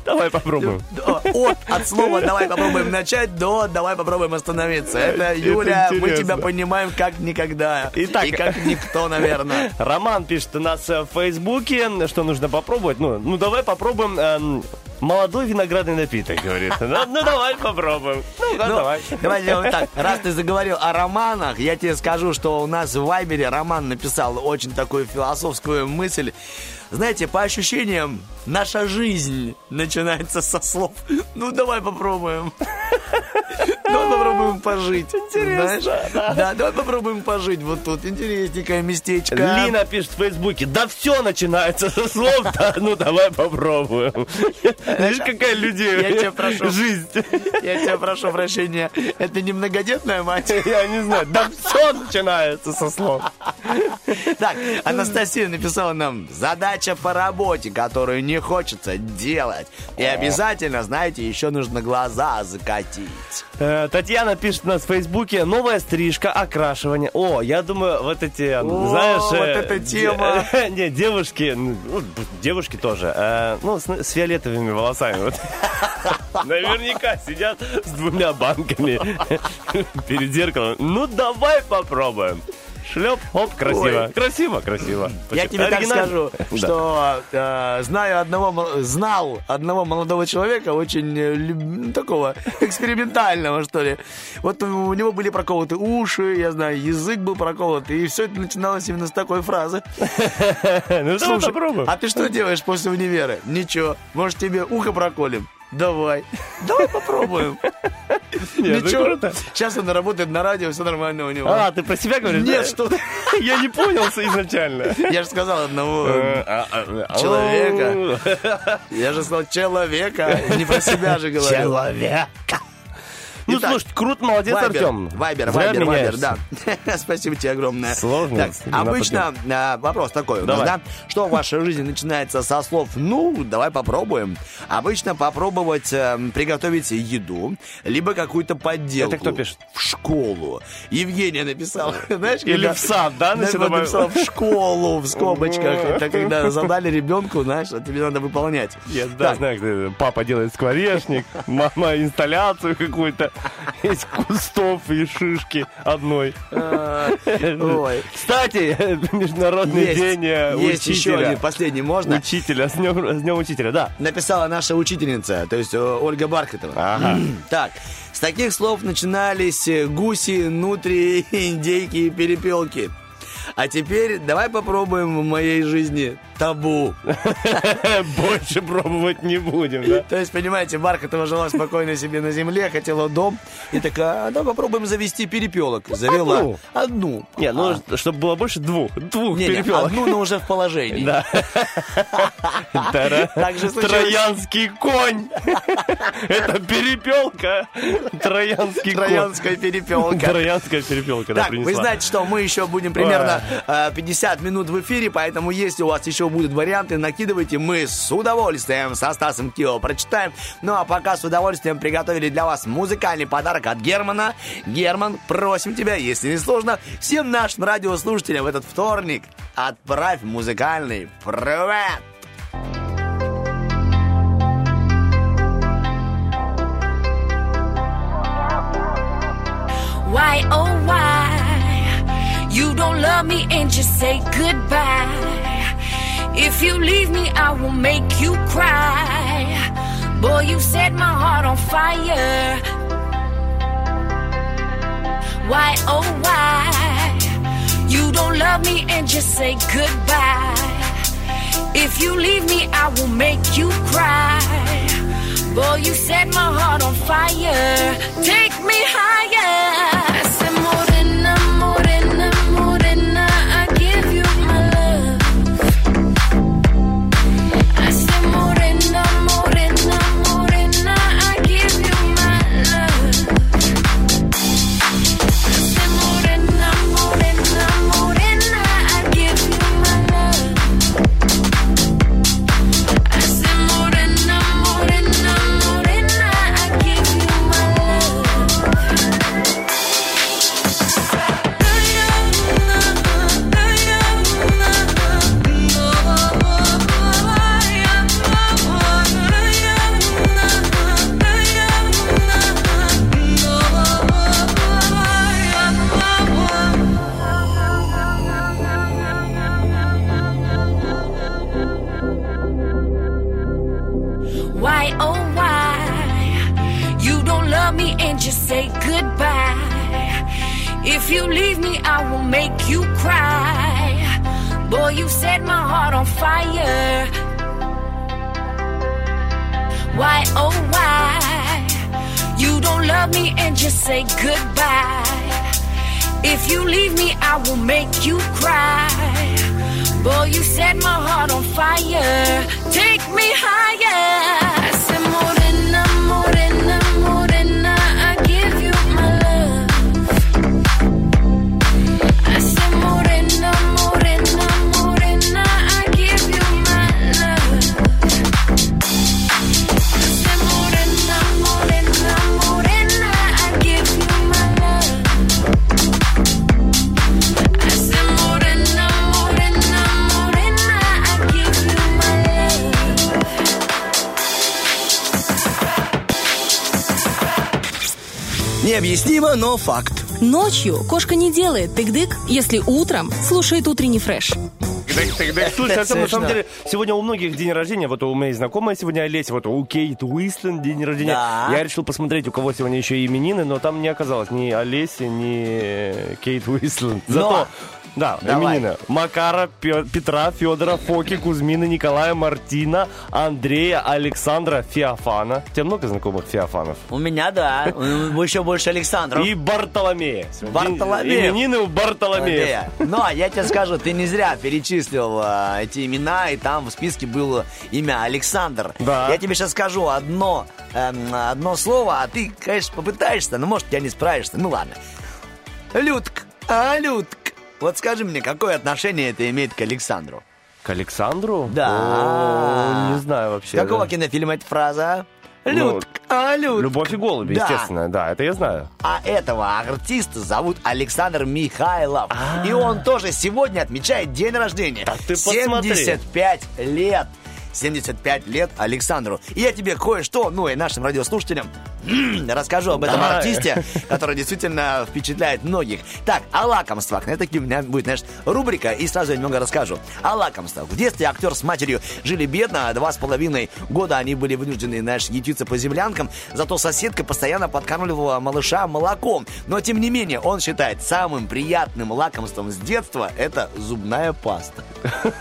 Давай попробуем. От, от слова «давай попробуем начать» до «давай попробуем остановиться». Это, Юля, мы тебя понимаем как никогда. Итак. И как никто, наверное. Роман пишет у нас в Фейсбуке, что нужно попробовать. Ну, ну давай попробуем эм, молодой виноградный напиток, говорит. Ну, ну, давай попробуем. Ну, Ну, давай. Давай сделаем так. Раз ты заговорил о романах, я тебе скажу, что у нас в Вайбере Роман написал очень такую философскую мысль. Знаете, по ощущениям, наша жизнь начинается со слов «Ну, давай попробуем». Давай попробуем пожить. Интересно, Знаешь? Да, давай попробуем пожить вот тут. Интересненькое местечко. Лина пишет в Фейсбуке, да все начинается со слов, да, ну давай попробуем. Видишь, какая людей Я тебя прошу. жизнь. Я тебя прошу прощения. Это не многодетная мать? Я не знаю, да все начинается со слов. Так, Анастасия написала нам задача по работе, которую не хочется делать. И обязательно, знаете, еще нужно глаза закатить. Э, Татьяна пишет у нас в Фейсбуке, новая стрижка, окрашивание. О, я думаю, вот эти, О, знаешь... вот э, эта де- тема. Не, девушки, ну, девушки тоже, э, ну, с, с фиолетовыми волосами. вот. Наверняка сидят с двумя банками перед зеркалом. Ну, давай попробуем. Шлеп, оп, красиво. Ой. Красиво, красиво. Я тебе так скажу, что э, знаю одного, знал одного молодого человека, очень э, ну, такого экспериментального, что ли. Вот у него были проколоты уши, я знаю, язык был проколот, и все это начиналось именно с такой фразы. Ну, Слушай, попробуем. а ты что делаешь после универа? Ничего. Может, тебе ухо проколем? Давай. Давай попробуем. Нет, ну Ничего. круто. Сейчас он работает на радио, все нормально у него. А, ты про себя говоришь? Нет, что ты. Я не понял изначально. Я же сказал одного Э, а, а, человека. Я же сказал человека, не про себя же говорю. Человека. Ну, Итак, слушай, круто, молодец, Вайбер, Артем. Вайбер, Зря Вайбер, Вайбер, да. Спасибо тебе огромное. Сложно, Так, обычно а, вопрос такой у нас, да? Что в вашей жизни начинается со слов «ну, давай попробуем». Обычно попробовать э, приготовить еду, либо какую-то подделку. Это кто пишет? В школу. Евгения написала. Знаешь, Или в сад, да, написала в школу, в скобочках. Это когда задали ребенку, знаешь, а тебе надо выполнять. Я да, знаю, папа делает скворечник, мама инсталляцию какую-то из кустов и шишки одной. А, Ой. Кстати, Международный Есть, день э, есть еще учителя. один, последний, можно? Учителя, с днем, с днем учителя, да. Написала наша учительница, то есть э, Ольга Бархатова. Ага. Так, с таких слов начинались э, гуси, нутри, индейки и перепелки. А теперь давай попробуем в моей жизни табу. Больше пробовать не будем, да? То есть, понимаете, Бархатова жила спокойно себе на земле, хотела дом, и такая, а давай попробуем завести перепелок. Завела Одну. Не, ну, А. чтобы было больше двух, двух перепелок. одну, но уже в положении. Да. Троянский конь. Это перепелка. Троянский конь. Троянская перепелка. Троянская перепелка, да, Так, вы знаете, что мы еще будем примерно э, 50 минут в эфире, поэтому если у вас еще будут варианты, накидывайте, мы с удовольствием со Стасом Кио прочитаем. Ну а пока с удовольствием приготовили для вас музыкальный подарок от Германа. Герман, просим тебя, если не сложно, всем нашим радиослушателям в этот вторник отправь музыкальный привет. Why, oh, why? You don't love me and just say goodbye. If you leave me, I will make you cry. Boy, you set my heart on fire. Why, oh, why? You don't love me and just say goodbye. If you leave me, I will make you cry. Boy, you set my heart on fire. Take me higher. Just say goodbye. If you leave me, I will make you cry. Boy, you set my heart on fire. Why, oh, why? You don't love me and just say goodbye. If you leave me, I will make you cry. Boy, you set my heart on fire. Take me higher. Необъяснимо, но факт. Ночью кошка не делает тык-дык, если утром слушает утренний фреш. Слушай, Артем, на самом деле, сегодня у многих день рождения, вот у меня есть знакомая сегодня Олеся, вот у Кейт Уислен день рождения. Да. Я решил посмотреть, у кого сегодня еще именины, но там не оказалось ни Олеси, ни Кейт Уислен. Зато, да, Давай. именины. Макара, Пе- Петра, Федора, Фоки, Кузьмина, Николая, Мартина, Андрея, Александра, Феофана. У тебя много знакомых Феофанов? У меня, да. У- Еще больше Александров. И Бартоломея. Бартоломеев. Именины у Бартоломея. Андрея. Но я тебе скажу, ты не зря перечислил а, эти имена, и там в списке было имя Александр. Да. Я тебе сейчас скажу одно, эм, одно слово, а ты, конечно, попытаешься, но может, я не справишься. Ну ладно. Людк, а Людк. Вот скажи мне, какое отношение это имеет к Александру? К Александру? Да. О, не знаю вообще. Какого да. кинофильма эта фраза? Ну, Людк, а Людк. Любовь и голуби, Да. естественно, да, это я знаю. А этого артиста зовут Александр Михайлов. И он тоже сегодня отмечает день рождения. А. ты посмотри. 75 лет. 75 лет Александру. И я тебе кое-что, ну и нашим радиослушателям, расскажу об этом Давай. артисте, который действительно впечатляет многих. Так, о лакомствах. Это у меня будет, знаешь, рубрика, и сразу я немного расскажу. О лакомствах. В детстве актер с матерью жили бедно, два с половиной года они были вынуждены, знаешь, ютиться по землянкам, зато соседка постоянно подкармливала малыша молоком. Но, тем не менее, он считает самым приятным лакомством с детства это зубная паста.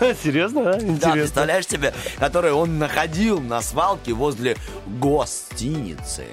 Серьезно, да? Представляешь себе, которую он находил на свалке возле гостиницы.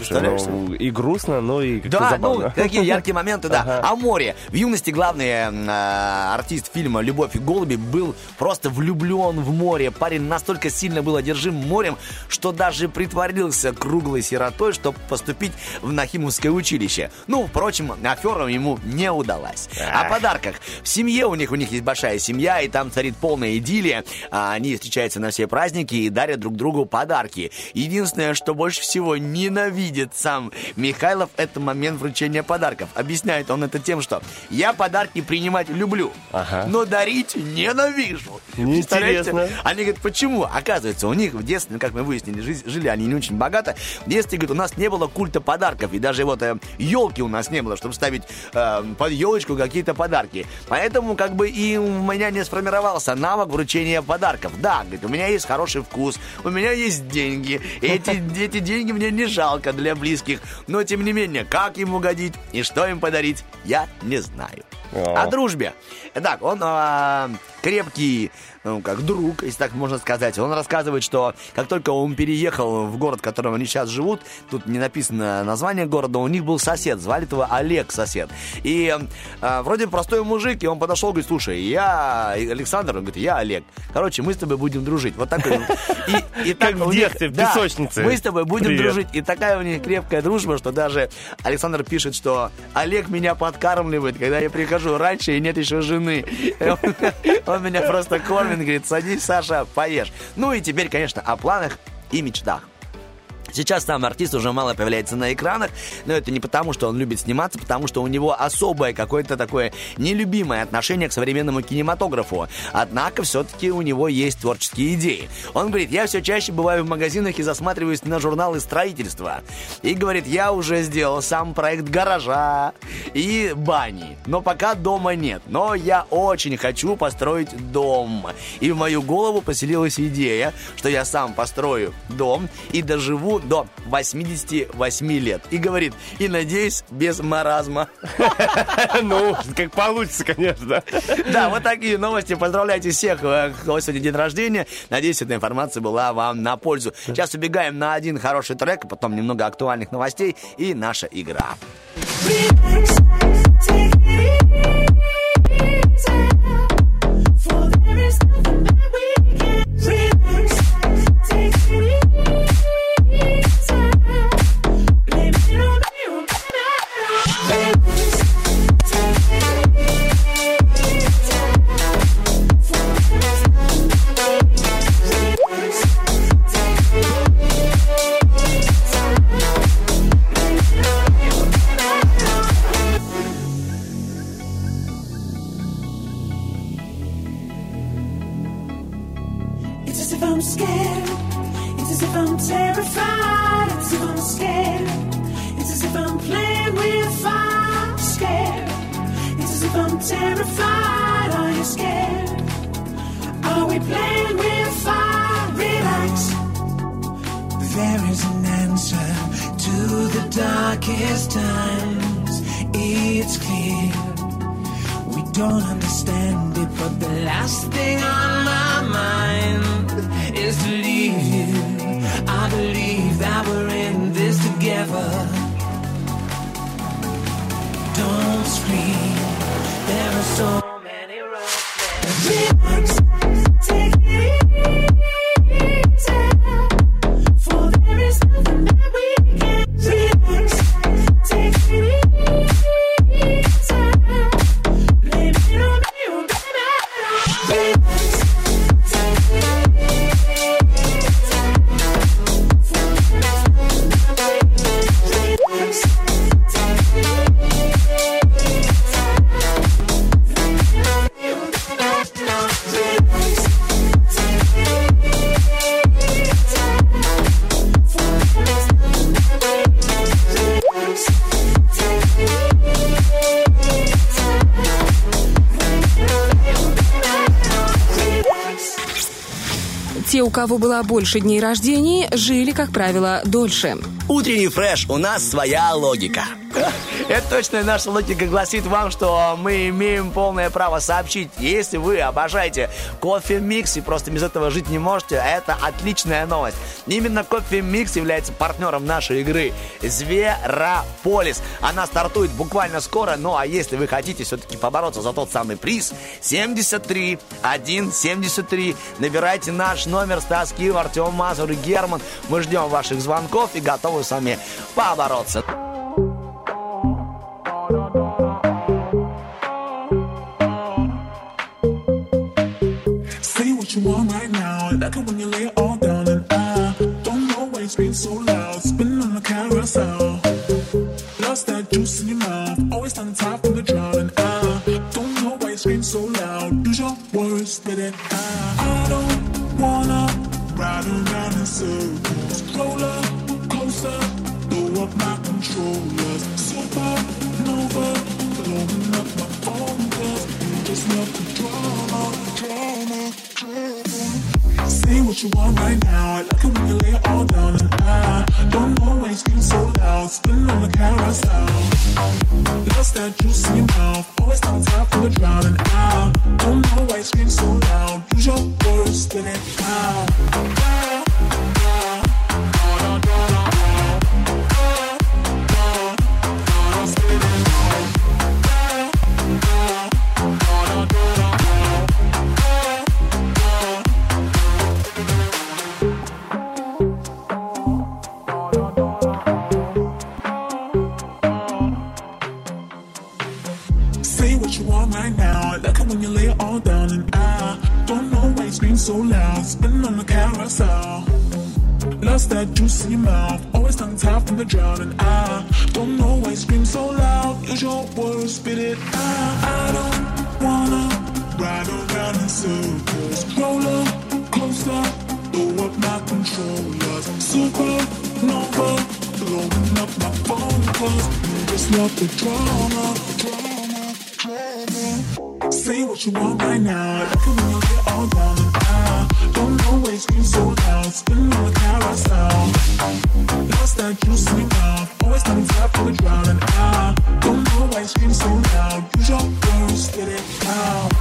Слушай, ну, и грустно, но и как-то Да, забавно. ну, какие яркие моменты, да. Ага. А море. В юности главный м, э, артист фильма «Любовь и голуби» был просто влюблен в море. Парень настолько сильно был одержим морем, что даже притворился круглой сиротой, чтобы поступить в Нахимовское училище. Ну, впрочем, афера ему не удалась. О подарках. В семье у них, у них есть большая семья, и там царит полная идиллия. А Они встречаются на все праздники и дарят друг другу подарки. Единственное, что больше всего ненавидят ненавидит сам Михайлов это момент вручения подарков. Объясняет он это тем, что я подарки принимать люблю, но дарить ненавижу. Интересно. Они говорят, почему? Оказывается, у них в детстве, как мы выяснили, жи- жили они не очень богато. В детстве, говорит, у нас не было культа подарков. И даже вот елки у нас не было, чтобы ставить э, под елочку какие-то подарки. Поэтому как бы и у меня не сформировался навык вручения подарков. Да, говорит, у меня есть хороший вкус, у меня есть деньги. Эти, эти деньги мне не жалко для близких. Но, тем не менее, как им угодить и что им подарить, я не знаю. О дружбе. Итак, он а, крепкий, ну, как друг, если так можно сказать. Он рассказывает, что как только он переехал в город, в котором они сейчас живут, тут не написано название города, у них был сосед, звали его Олег сосед. И а, вроде простой мужик, и он подошел, говорит, слушай, я Александр, он говорит, я Олег. Короче, мы с тобой будем дружить. Вот так и, и так Как в у них- детстве, в да, песочнице. Мы с тобой будем Привет. дружить. И такая у них крепкая дружба, что даже Александр пишет, что Олег меня подкармливает, когда я прихожу раньше и нет еще жены. Он меня просто кормит, говорит, садись, Саша, поешь. Ну и теперь, конечно, о планах и мечтах. Сейчас сам артист уже мало появляется на экранах, но это не потому, что он любит сниматься, потому что у него особое какое-то такое нелюбимое отношение к современному кинематографу. Однако все-таки у него есть творческие идеи. Он говорит, я все чаще бываю в магазинах и засматриваюсь на журналы строительства. И говорит, я уже сделал сам проект гаража и бани, но пока дома нет. Но я очень хочу построить дом. И в мою голову поселилась идея, что я сам построю дом и доживу до 88 лет. И говорит, и надеюсь, без маразма. Ну, как получится, конечно. Да, вот такие новости. Поздравляйте всех, э, у кого сегодня день рождения. Надеюсь, эта информация была вам на пользу. Сейчас убегаем на один хороший трек, а потом немного актуальных новостей и наша игра. It's as if I'm scared. It's as if I'm terrified. It's as if I'm scared. It's as if I'm playing with fire. Scared. It's as if I'm terrified. Are you scared? Are we playing with fire? Relax. There is an answer to the darkest times. It's clear. We don't understand it, but the last thing on my mind is to leave you. I believe that we're in this together. Don't scream. There are so many roads кого было больше дней рождения, жили, как правило, дольше. Утренний фреш, у нас своя логика. Это точно наша логика гласит вам, что мы имеем полное право сообщить. Если вы обожаете кофе микс и просто без этого жить не можете, это отличная новость. Именно кофе микс является партнером нашей игры Зверополис. Она стартует буквально скоро, ну а если вы хотите все-таки побороться за тот самый приз, 73 173, набирайте наш номер Стас Киев, Артем Мазур и Герман. Мы ждем ваших звонков и готовы с вами побороться. You want right now. I like it when you lay that juice in your mouth. Always on top of the ground and I don't know why you scream so loud. Use your words, spit it out.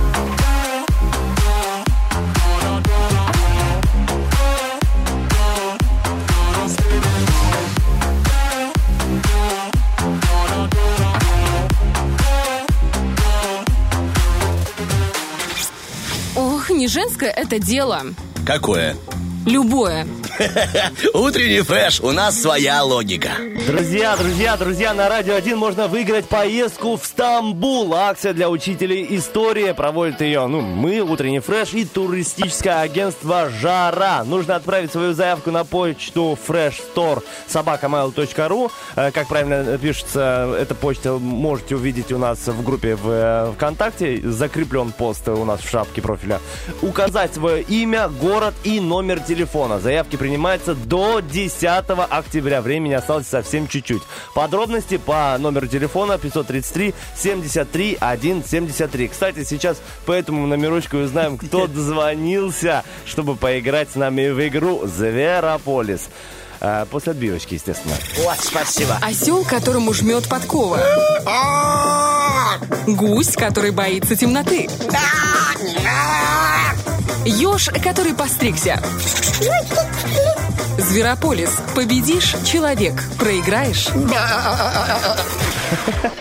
Ох, не женское это дело. Какое? Любое. Утренний фреш, у нас своя логика. Друзья, друзья, друзья, на Радио 1 можно выиграть поездку в Стамбул. Акция для учителей истории. Проводит ее, ну, мы, Утренний фреш и туристическое агентство «Жара». Нужно отправить свою заявку на почту freshstore собакамайл.ру. Э, Как правильно пишется, эта почта можете увидеть у нас в группе в э, ВКонтакте. Закреплен пост у нас в шапке профиля. Указать свое имя, город и номер телефона. Заявки принимаются до 10 октября. Времени осталось совсем чуть-чуть. Подробности по номеру телефона 533 73 173. Кстати, сейчас по этому номерочку узнаем, кто дозвонился, чтобы поиграть с нами в игру «Зверополис». Э, После отбивочки, естественно. Вот, спасибо. Осел, которому жмет подкова. Гусь, который боится темноты. Еж, который постригся. Зверополис. Победишь – человек. Проиграешь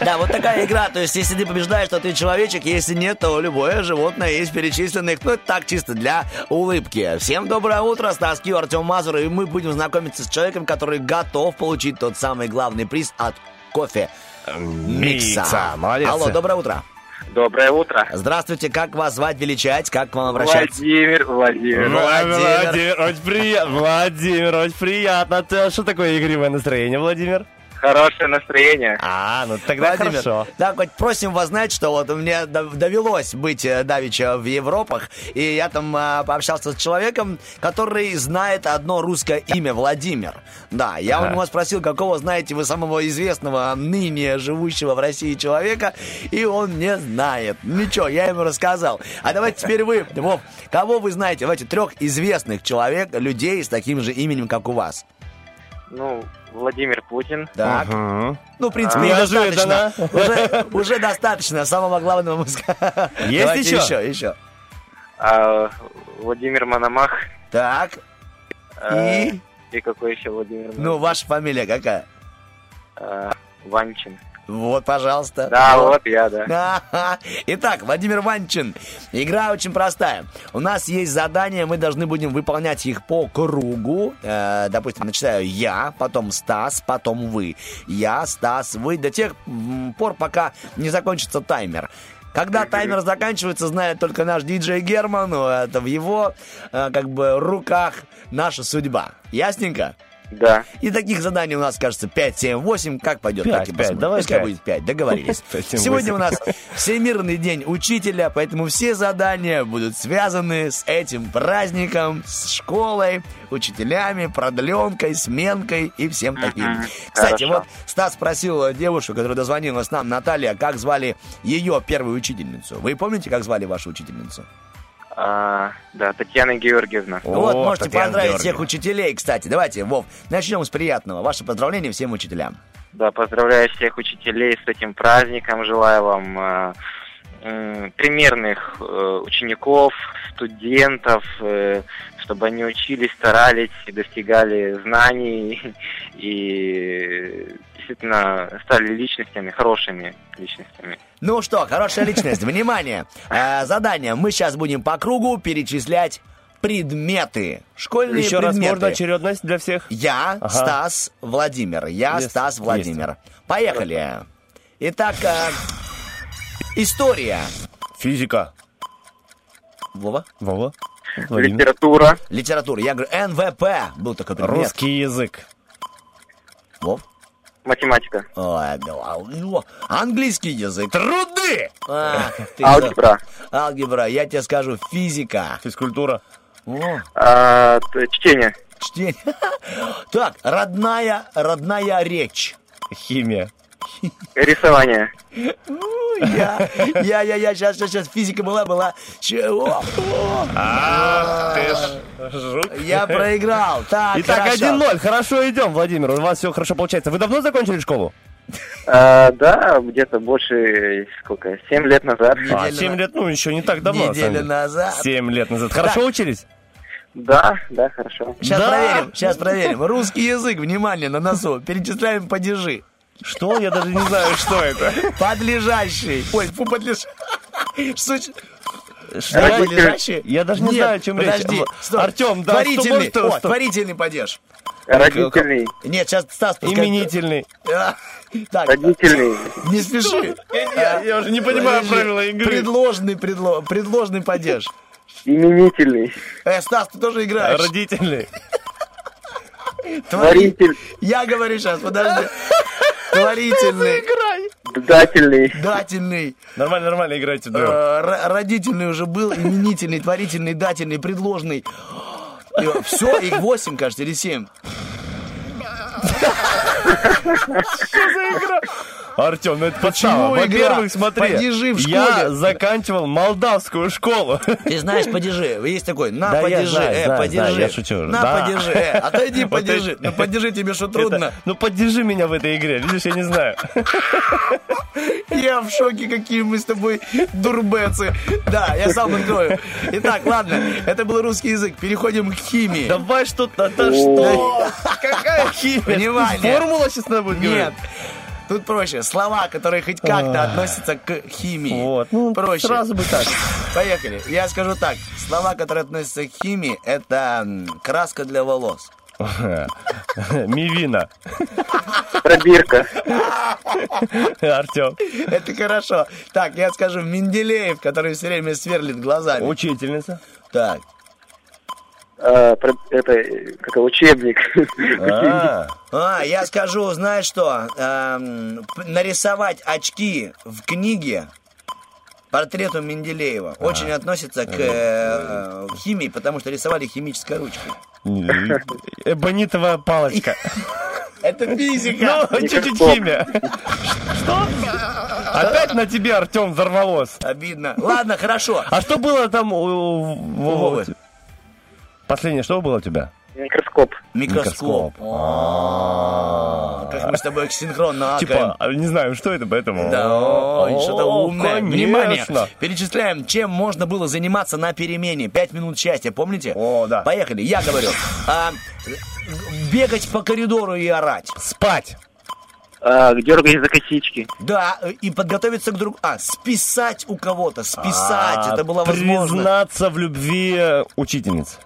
Да, вот такая игра. То есть, если ты побеждаешь, то ты человечек. Если нет, то любое животное из перечисленных. Ну, это так чисто для улыбки. Всем доброе утро. Стас Кью, Артем Мазур. И мы будем знакомиться с человеком, который готов получить тот самый главный приз от кофе Микса. Микса. Молодец. Алло, доброе утро. Доброе утро. Здравствуйте, как вас звать, величать, как к вам обращаться? Владимир, Владимир. Владимир, очень приятно. Владимир, очень приятно. Ты- Что такое игривое настроение, Владимир? Хорошее настроение. А, ну тогда Владимир, хорошо. Да, хоть просим вас знать, что вот мне дов- довелось быть э, давеча в Европах, и я там а, пообщался с человеком, который знает одно русское имя Владимир. Да, я у Ага. него спросил, какого знаете вы самого известного ныне живущего в России человека, и он не знает. Ничего, я ему рассказал. А давайте теперь вы, Вов, кого вы знаете? Давайте трех известных человек, людей с таким же именем, как у вас. Ну, Владимир Путин. Так. Мгм. Ну, в принципе, А. и достаточно. Уже, уже достаточно. Самого главного мы сказали. Есть Давайте еще? еще, еще. а, Владимир Мономах. Так, а, И? И какой еще Владимир ну, ваша фамилия какая? А, Ванчин. Вот, пожалуйста. Да, вот я, да. Итак, Владимир Ванчин. Игра очень простая. У нас есть задания, мы должны будем выполнять их по кругу. Э, допустим, начинаю я, потом Стас, потом вы. Я, Стас, вы. До тех пор, пока не закончится таймер. Когда таймер заканчивается, знает только наш диджей Герман. ну, Это в его, э, как бы, руках наша судьба. Ясненько? Да. И таких заданий у нас, кажется, 5, 7, 8. Как пойдет, Пять, так и пять. посмотрим. Давай Пускай пять. будет 5. Договорились. Пять, семь, Сегодня восемь. у нас Всемирный день учителя, поэтому все задания будут связаны с этим праздником, с школой, учителями, продленкой, сменкой и всем таким. Кстати, Хорошо. вот Стас спросил девушку, которая дозвонилась нам, Наталья, как звали ее первую учительницу. Вы помните, как звали вашу учительницу? А, да, Татьяна Георгиевна. вот, можете Татьяна поздравить Георгиевна. всех учителей, кстати. Давайте, Вов, начнем с приятного. Ваше поздравление всем учителям. Да, поздравляю всех учителей с этим праздником. Желаю вам э, примерных э, учеников, студентов, э, чтобы они учились, старались, и достигали знаний и действительно стали личностями, хорошими личностями. Ну что, хорошая личность, внимание. Э, задание. Мы сейчас будем по кругу перечислять предметы. Школьные Еще раз предметы. можно очередность для всех? Я, Ага. Стас, Владимир. Я, Есть, Стас, Владимир. Поехали. Итак, э, история. Физика. Вова? Вова? Владимир. Литература, Литература. Я говорю, НВП был такой предмет. Русский язык. Вов? Математика, Ой, ну, английский язык. Труды! А, ты алгебра, за- Алгебра. Я тебе скажу, физика. Физкультура. О, а, чтение, чтение. Так, родная, родная речь. Химия. Рисование, Я, я, я, я, сейчас, сейчас, сейчас, физика была, была. Чего? А, ты жук. Я проиграл. Так, Итак, хорошо. 1-0. Хорошо идем, Владимир. У вас все хорошо получается. Вы давно закончили школу? А, да, где-то больше, сколько, 7 лет назад. А, Неделю 7 на- лет, ну, еще не так давно. Неделю назад. 7 лет назад. Хорошо Так. учились? Да, да, хорошо. Сейчас Да. проверим, сейчас проверим. Русский язык, внимание, на носу. Перечисляем падежи. Что? Я даже не знаю, что это. Подлежащий. Ой, фу, подлежащий. Что Я- подлежащий? Я даже не Нет, знаю, о чем речь. подожди. Стоп. Артем, да, Творительный. что, может, О, творительный падеж. Родительный, Нет, сейчас Стас пускай- Именительный. А, Так, родительный, не спеши. Я, я уже не понимаю Подожди. правила игры. Предложный, предло... предложный падеж. именительный, Э, Стас, ты тоже играешь. Родительный. Твори- творитель, Я говорю сейчас, подожди. Творительный, дательный, дательный, Нормально, нормально играйте э, родительный уже был, именительный, творительный, дательный, предложный. Все, их восемь, кажется, или семь. Артем, ну это Почему подстава. Во-первых, смотри, Падежи в я школе. заканчивал молдавскую школу. Ты знаешь, падежи. Есть такой, на, Да, я падежи, знаю, э, знаю, падежи. знаю, я шучу. На, Да. падежи, э, отойди, падежи. эти- Ну, падежи тебе что, трудно? Это- ну поддержи меня в этой игре, видишь, я не знаю. Я в шоке, какие мы с тобой дурбецы. Да, я сам открою. Итак, ладно, это был русский язык. Переходим к химии. Давай что-то, да что? Какая химия? Внимание. Формула сейчас надо будет говорить? Нет. Тут проще. Слова, которые хоть как-то относятся к химии. Вот, ну, проще. сразу бы так. Поехали. Я скажу так. Слова, которые относятся к химии, это краска для волос. Мивина. пробирка, Артем. Это хорошо. Так, я скажу Менделеев, который все время сверлит глазами. Учительница. Так. А, про- это, э, как учебник, А, А, я скажу, знаешь что? Эм, нарисовать очки в книге портрету Менделеева очень относится к э, э, химии, потому что рисовали химической ручкой. Эбонитовая палочка. Это физика. Ну, чуть-чуть химия. Что? Опять на тебе, Артем, взорвалось. Обидно. Ладно, хорошо. А что было там у у Вовы. Последнее, что было у тебя? микроскоп, Микроскоп. О, Как мы с тобой синхронно. Типа, а, не знаю, что это, поэтому... Да, что-то умное. конечно. Внимание! Перечисляем, чем можно было заниматься на перемене. Пять минут счастья, помните? О, да. Поехали, я говорю. А, бегать по коридору и орать. Спать. а, дергать за косички, Да, и подготовиться к другу. А, списать у кого-то. Списать, А, это было возможно. Признаться в любви э, учительниц.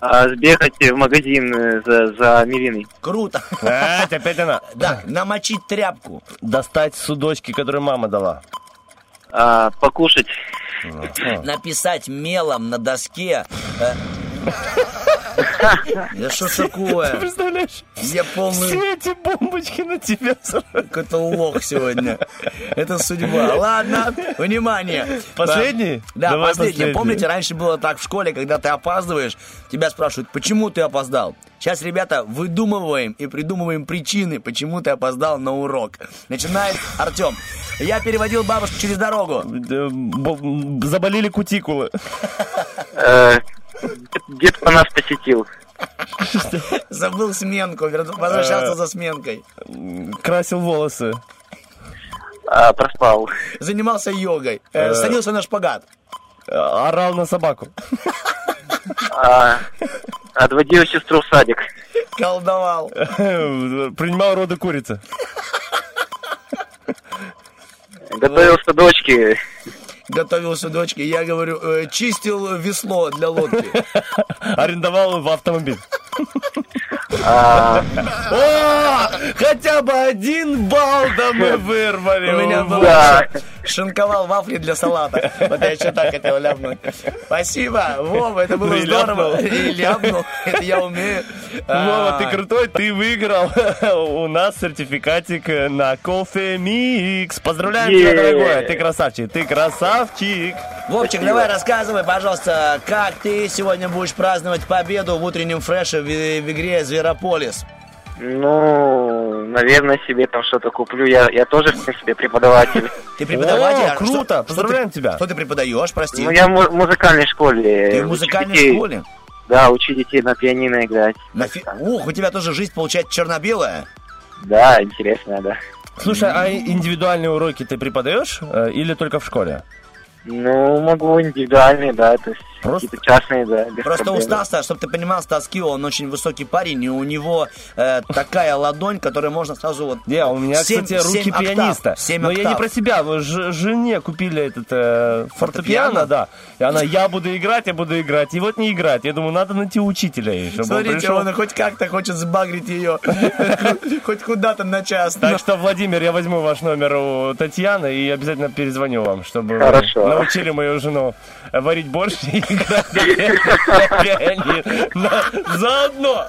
А, сбегать в магазин э, за, за мивиной, Круто. Опять, опять она. Да, намочить тряпку. Достать судочки, которые мама дала. а, покушать, Написать мелом на доске. Э, Я что такое? Представляешь? Я полный... Все эти бомбочки на тебя Какой-то лох сегодня. Это судьба. Ладно, внимание. Последний? Да, Давай последний. последний. Помните, раньше было так в школе, когда ты опаздываешь, тебя спрашивают, почему ты опоздал? Сейчас, ребята, выдумываем и придумываем причины, почему ты опоздал на урок. Начинает Артем. Я переводил бабушку через дорогу. Заболели кутикулы. Э, Дед по нас посетил. Забыл сменку, возвращался Э. за сменкой. Красил волосы. А, проспал. Занимался йогой. Э, Э. Садился на шпагат. Орал на собаку. А, Отводил сестру в садик. Колдовал. Принимал роды курицы. Готовился дочке. Готовился дочке. Я говорю, э, чистил весло для лодки. Арендовал в автомобиль. А, О, хотя бы один балл да мы вырвали. У меня был Да. шинковал вафли для салата. Вот я еще так хотел ляпнуть. Спасибо, Вова, это было здорово. И ляпнул. Это я умею. Вова, А, ты крутой, ты выиграл у нас сертификатик на кофе Микс. Поздравляем тебя, дорогой. Ты красавчик, ты красавчик. Вовчик, давай рассказывай, пожалуйста, как ты сегодня будешь праздновать победу в утреннем фреше в, в игре Зверополис? ну, наверное, себе там что-то куплю. Я, я тоже, в принципе, преподаватель. Ты преподаватель? О, а круто, что- что ты- поздравляем тебя. Что ты преподаешь, прости? Ну, я в му- музыкальной школе. Ты в музыкальной детей- школе? Да, учу детей на пианино играть. На фи- Ух, у тебя тоже жизнь получается черно-белая. Да, интересно, да. Слушай, а индивидуальные уроки ты преподаешь э, или только в школе? Ну, могу индивидуальные, да, то есть какие-то частные, да. без Просто у проблем. Стаса, чтобы ты понимал, Стас Кио, он очень высокий парень, и у него э, такая ладонь, которой можно сразу вот... Не, у меня, семь- кстати, руки семь октав, пианиста. семь Но я не октав. про себя. вы ж- жене купили этот э, фортепиано, Фортепиано? да. И она, я буду играть, я буду играть. И вот не играть. Я думаю, надо найти учителя. ей, Чтобы он Смотрите, пришел. он хоть как-то хочет сбагрить ее. Хоть куда-то на час. Так что, Владимир, я возьму ваш номер у Татьяны и обязательно перезвоню вам, чтобы научили мою жену варить борщ и играть на пианино. Заодно.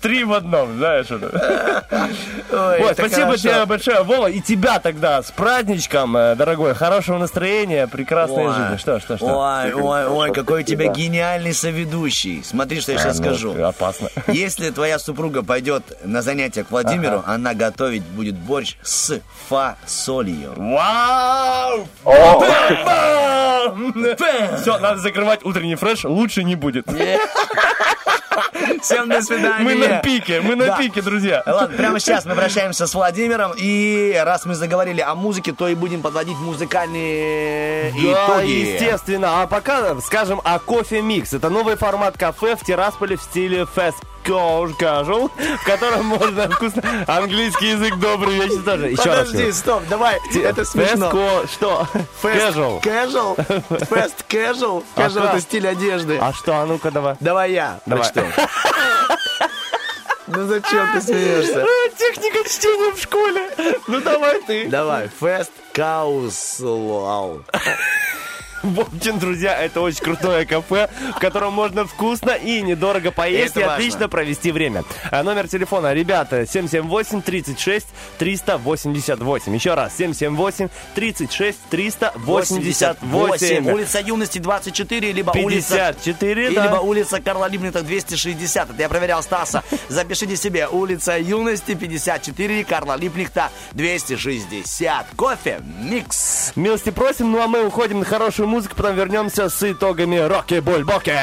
Три в одном, знаешь. это спасибо тебе большое, Вова, и тебя тогда с праздничком, э, дорогой, хорошего настроения, прекрасной Ой. жизни. Что, что, что? Ой, ой, ой, какой у тебя гениальный соведущий. Смотри, что я А, сейчас ну, скажу. Опасно. Если твоя супруга пойдет на занятия к Владимиру, она готовить будет борщ с фасолью. Вау! Все, надо закрывать утренний фреш, лучше не будет. Всем до свидания. Мы на пике, мы на Да. пике, друзья. Ладно, прямо сейчас мы прощаемся с Владимиром. И раз мы заговорили о музыке, то и будем подводить музыкальные Да, итоги. естественно. А пока скажем о кофе микс. Это новый формат кафе в Тирасполе в стиле fast casual, в котором можно вкусно... Английский язык добрый вечер тоже. Еще раз. Подожди, стоп, давай, это смешно. Fast Что? Fast Casual. Casual? Fast casual? А Casual это стиль одежды. А что, а ну-ка давай. Давай я Давай. прочту. Ну зачем ты смеешься? Техника чтения в школе. Ну давай ты. Давай, fast casual. В общем, друзья, это очень крутое кафе, в котором можно вкусно и недорого поесть и важно. отлично провести время. А номер телефона, ребята, 778-36-388. Еще раз, 778-36-388. Улица Юности 24, либо улица... 54, и да. Либо улица Карла Либнита 260. Это я проверял Стаса. Запишите себе. Улица Юности 54, Карла Липнихта 260. Кофе, микс. Милости просим, ну а мы уходим на хорошую музыку, потом вернемся с итогами Рокки Бульбоке.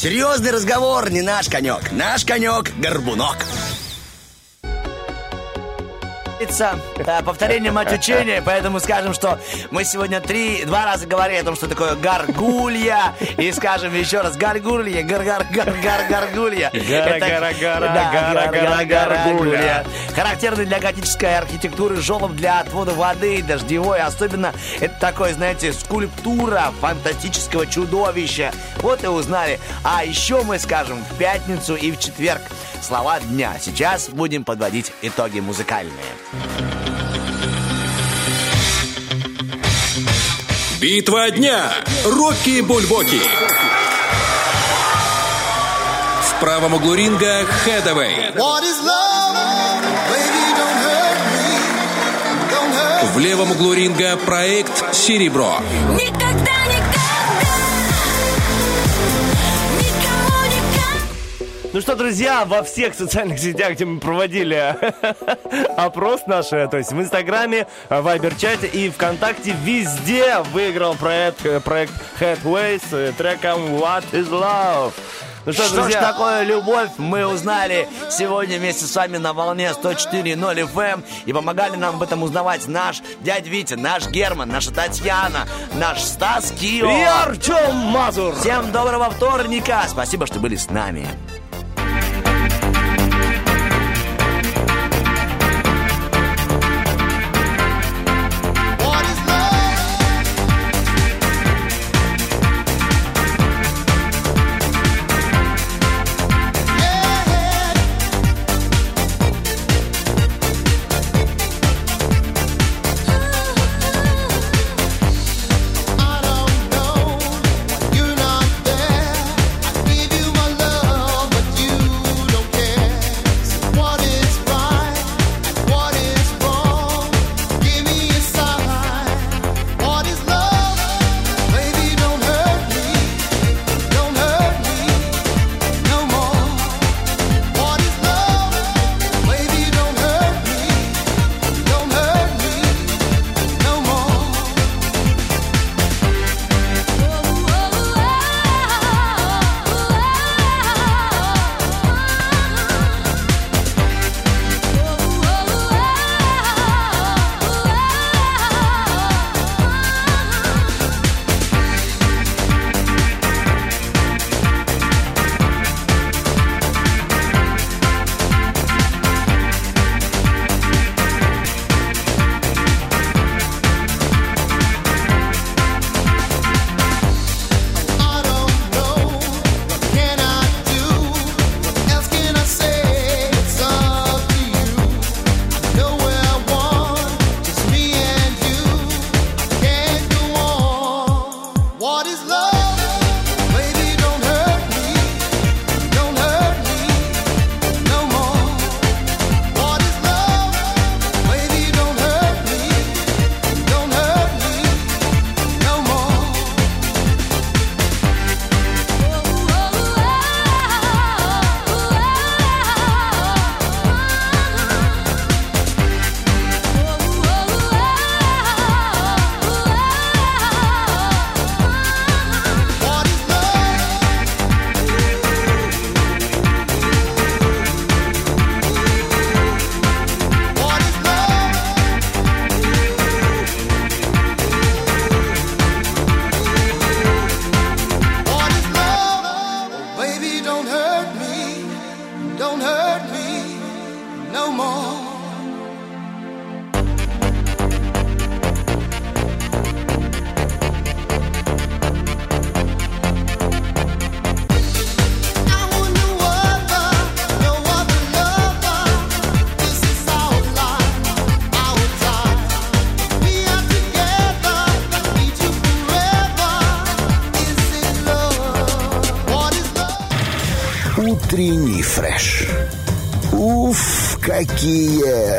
Серьезный разговор не наш конек. Наш конек – горбунок. Э, Повторение мать учения, поэтому скажем, что мы сегодня три, два раза говорили о том, что такое гаргулья, и скажем еще раз гаргулья, гар гар гар гар гаргулья. Гара, Это- гара, гара, Да, гара, гара, гаргулья. Характерный для готической архитектуры желоб для отвода воды, дождевой. Особенно это такое, знаете, скульптура фантастического чудовища. Вот и узнали. А еще мы скажем в пятницу и в четверг слова дня. Сейчас будем подводить итоги музыкальные. Битва дня. Рокки Бульбоки. В правом углу ринга Хэдэвэй. В левом углу ринга проект Серебро. Ну что, друзья, во всех социальных сетях, где мы проводили опрос наш, э, то есть в Инстаграме, в Вайбер-чате и ВКонтакте, везде выиграл проект, э, проект Headways э, треком What is Love. Ну что, Что, ж такое любовь, мы узнали сегодня вместе с вами на волне 104.0 FM. И помогали нам об этом узнавать наш дядь Витя, наш Герман, наша Татьяна, наш Стас Кио. И Артем Мазур. Всем доброго вторника. Спасибо, что были с нами. Фреш. Уф, какие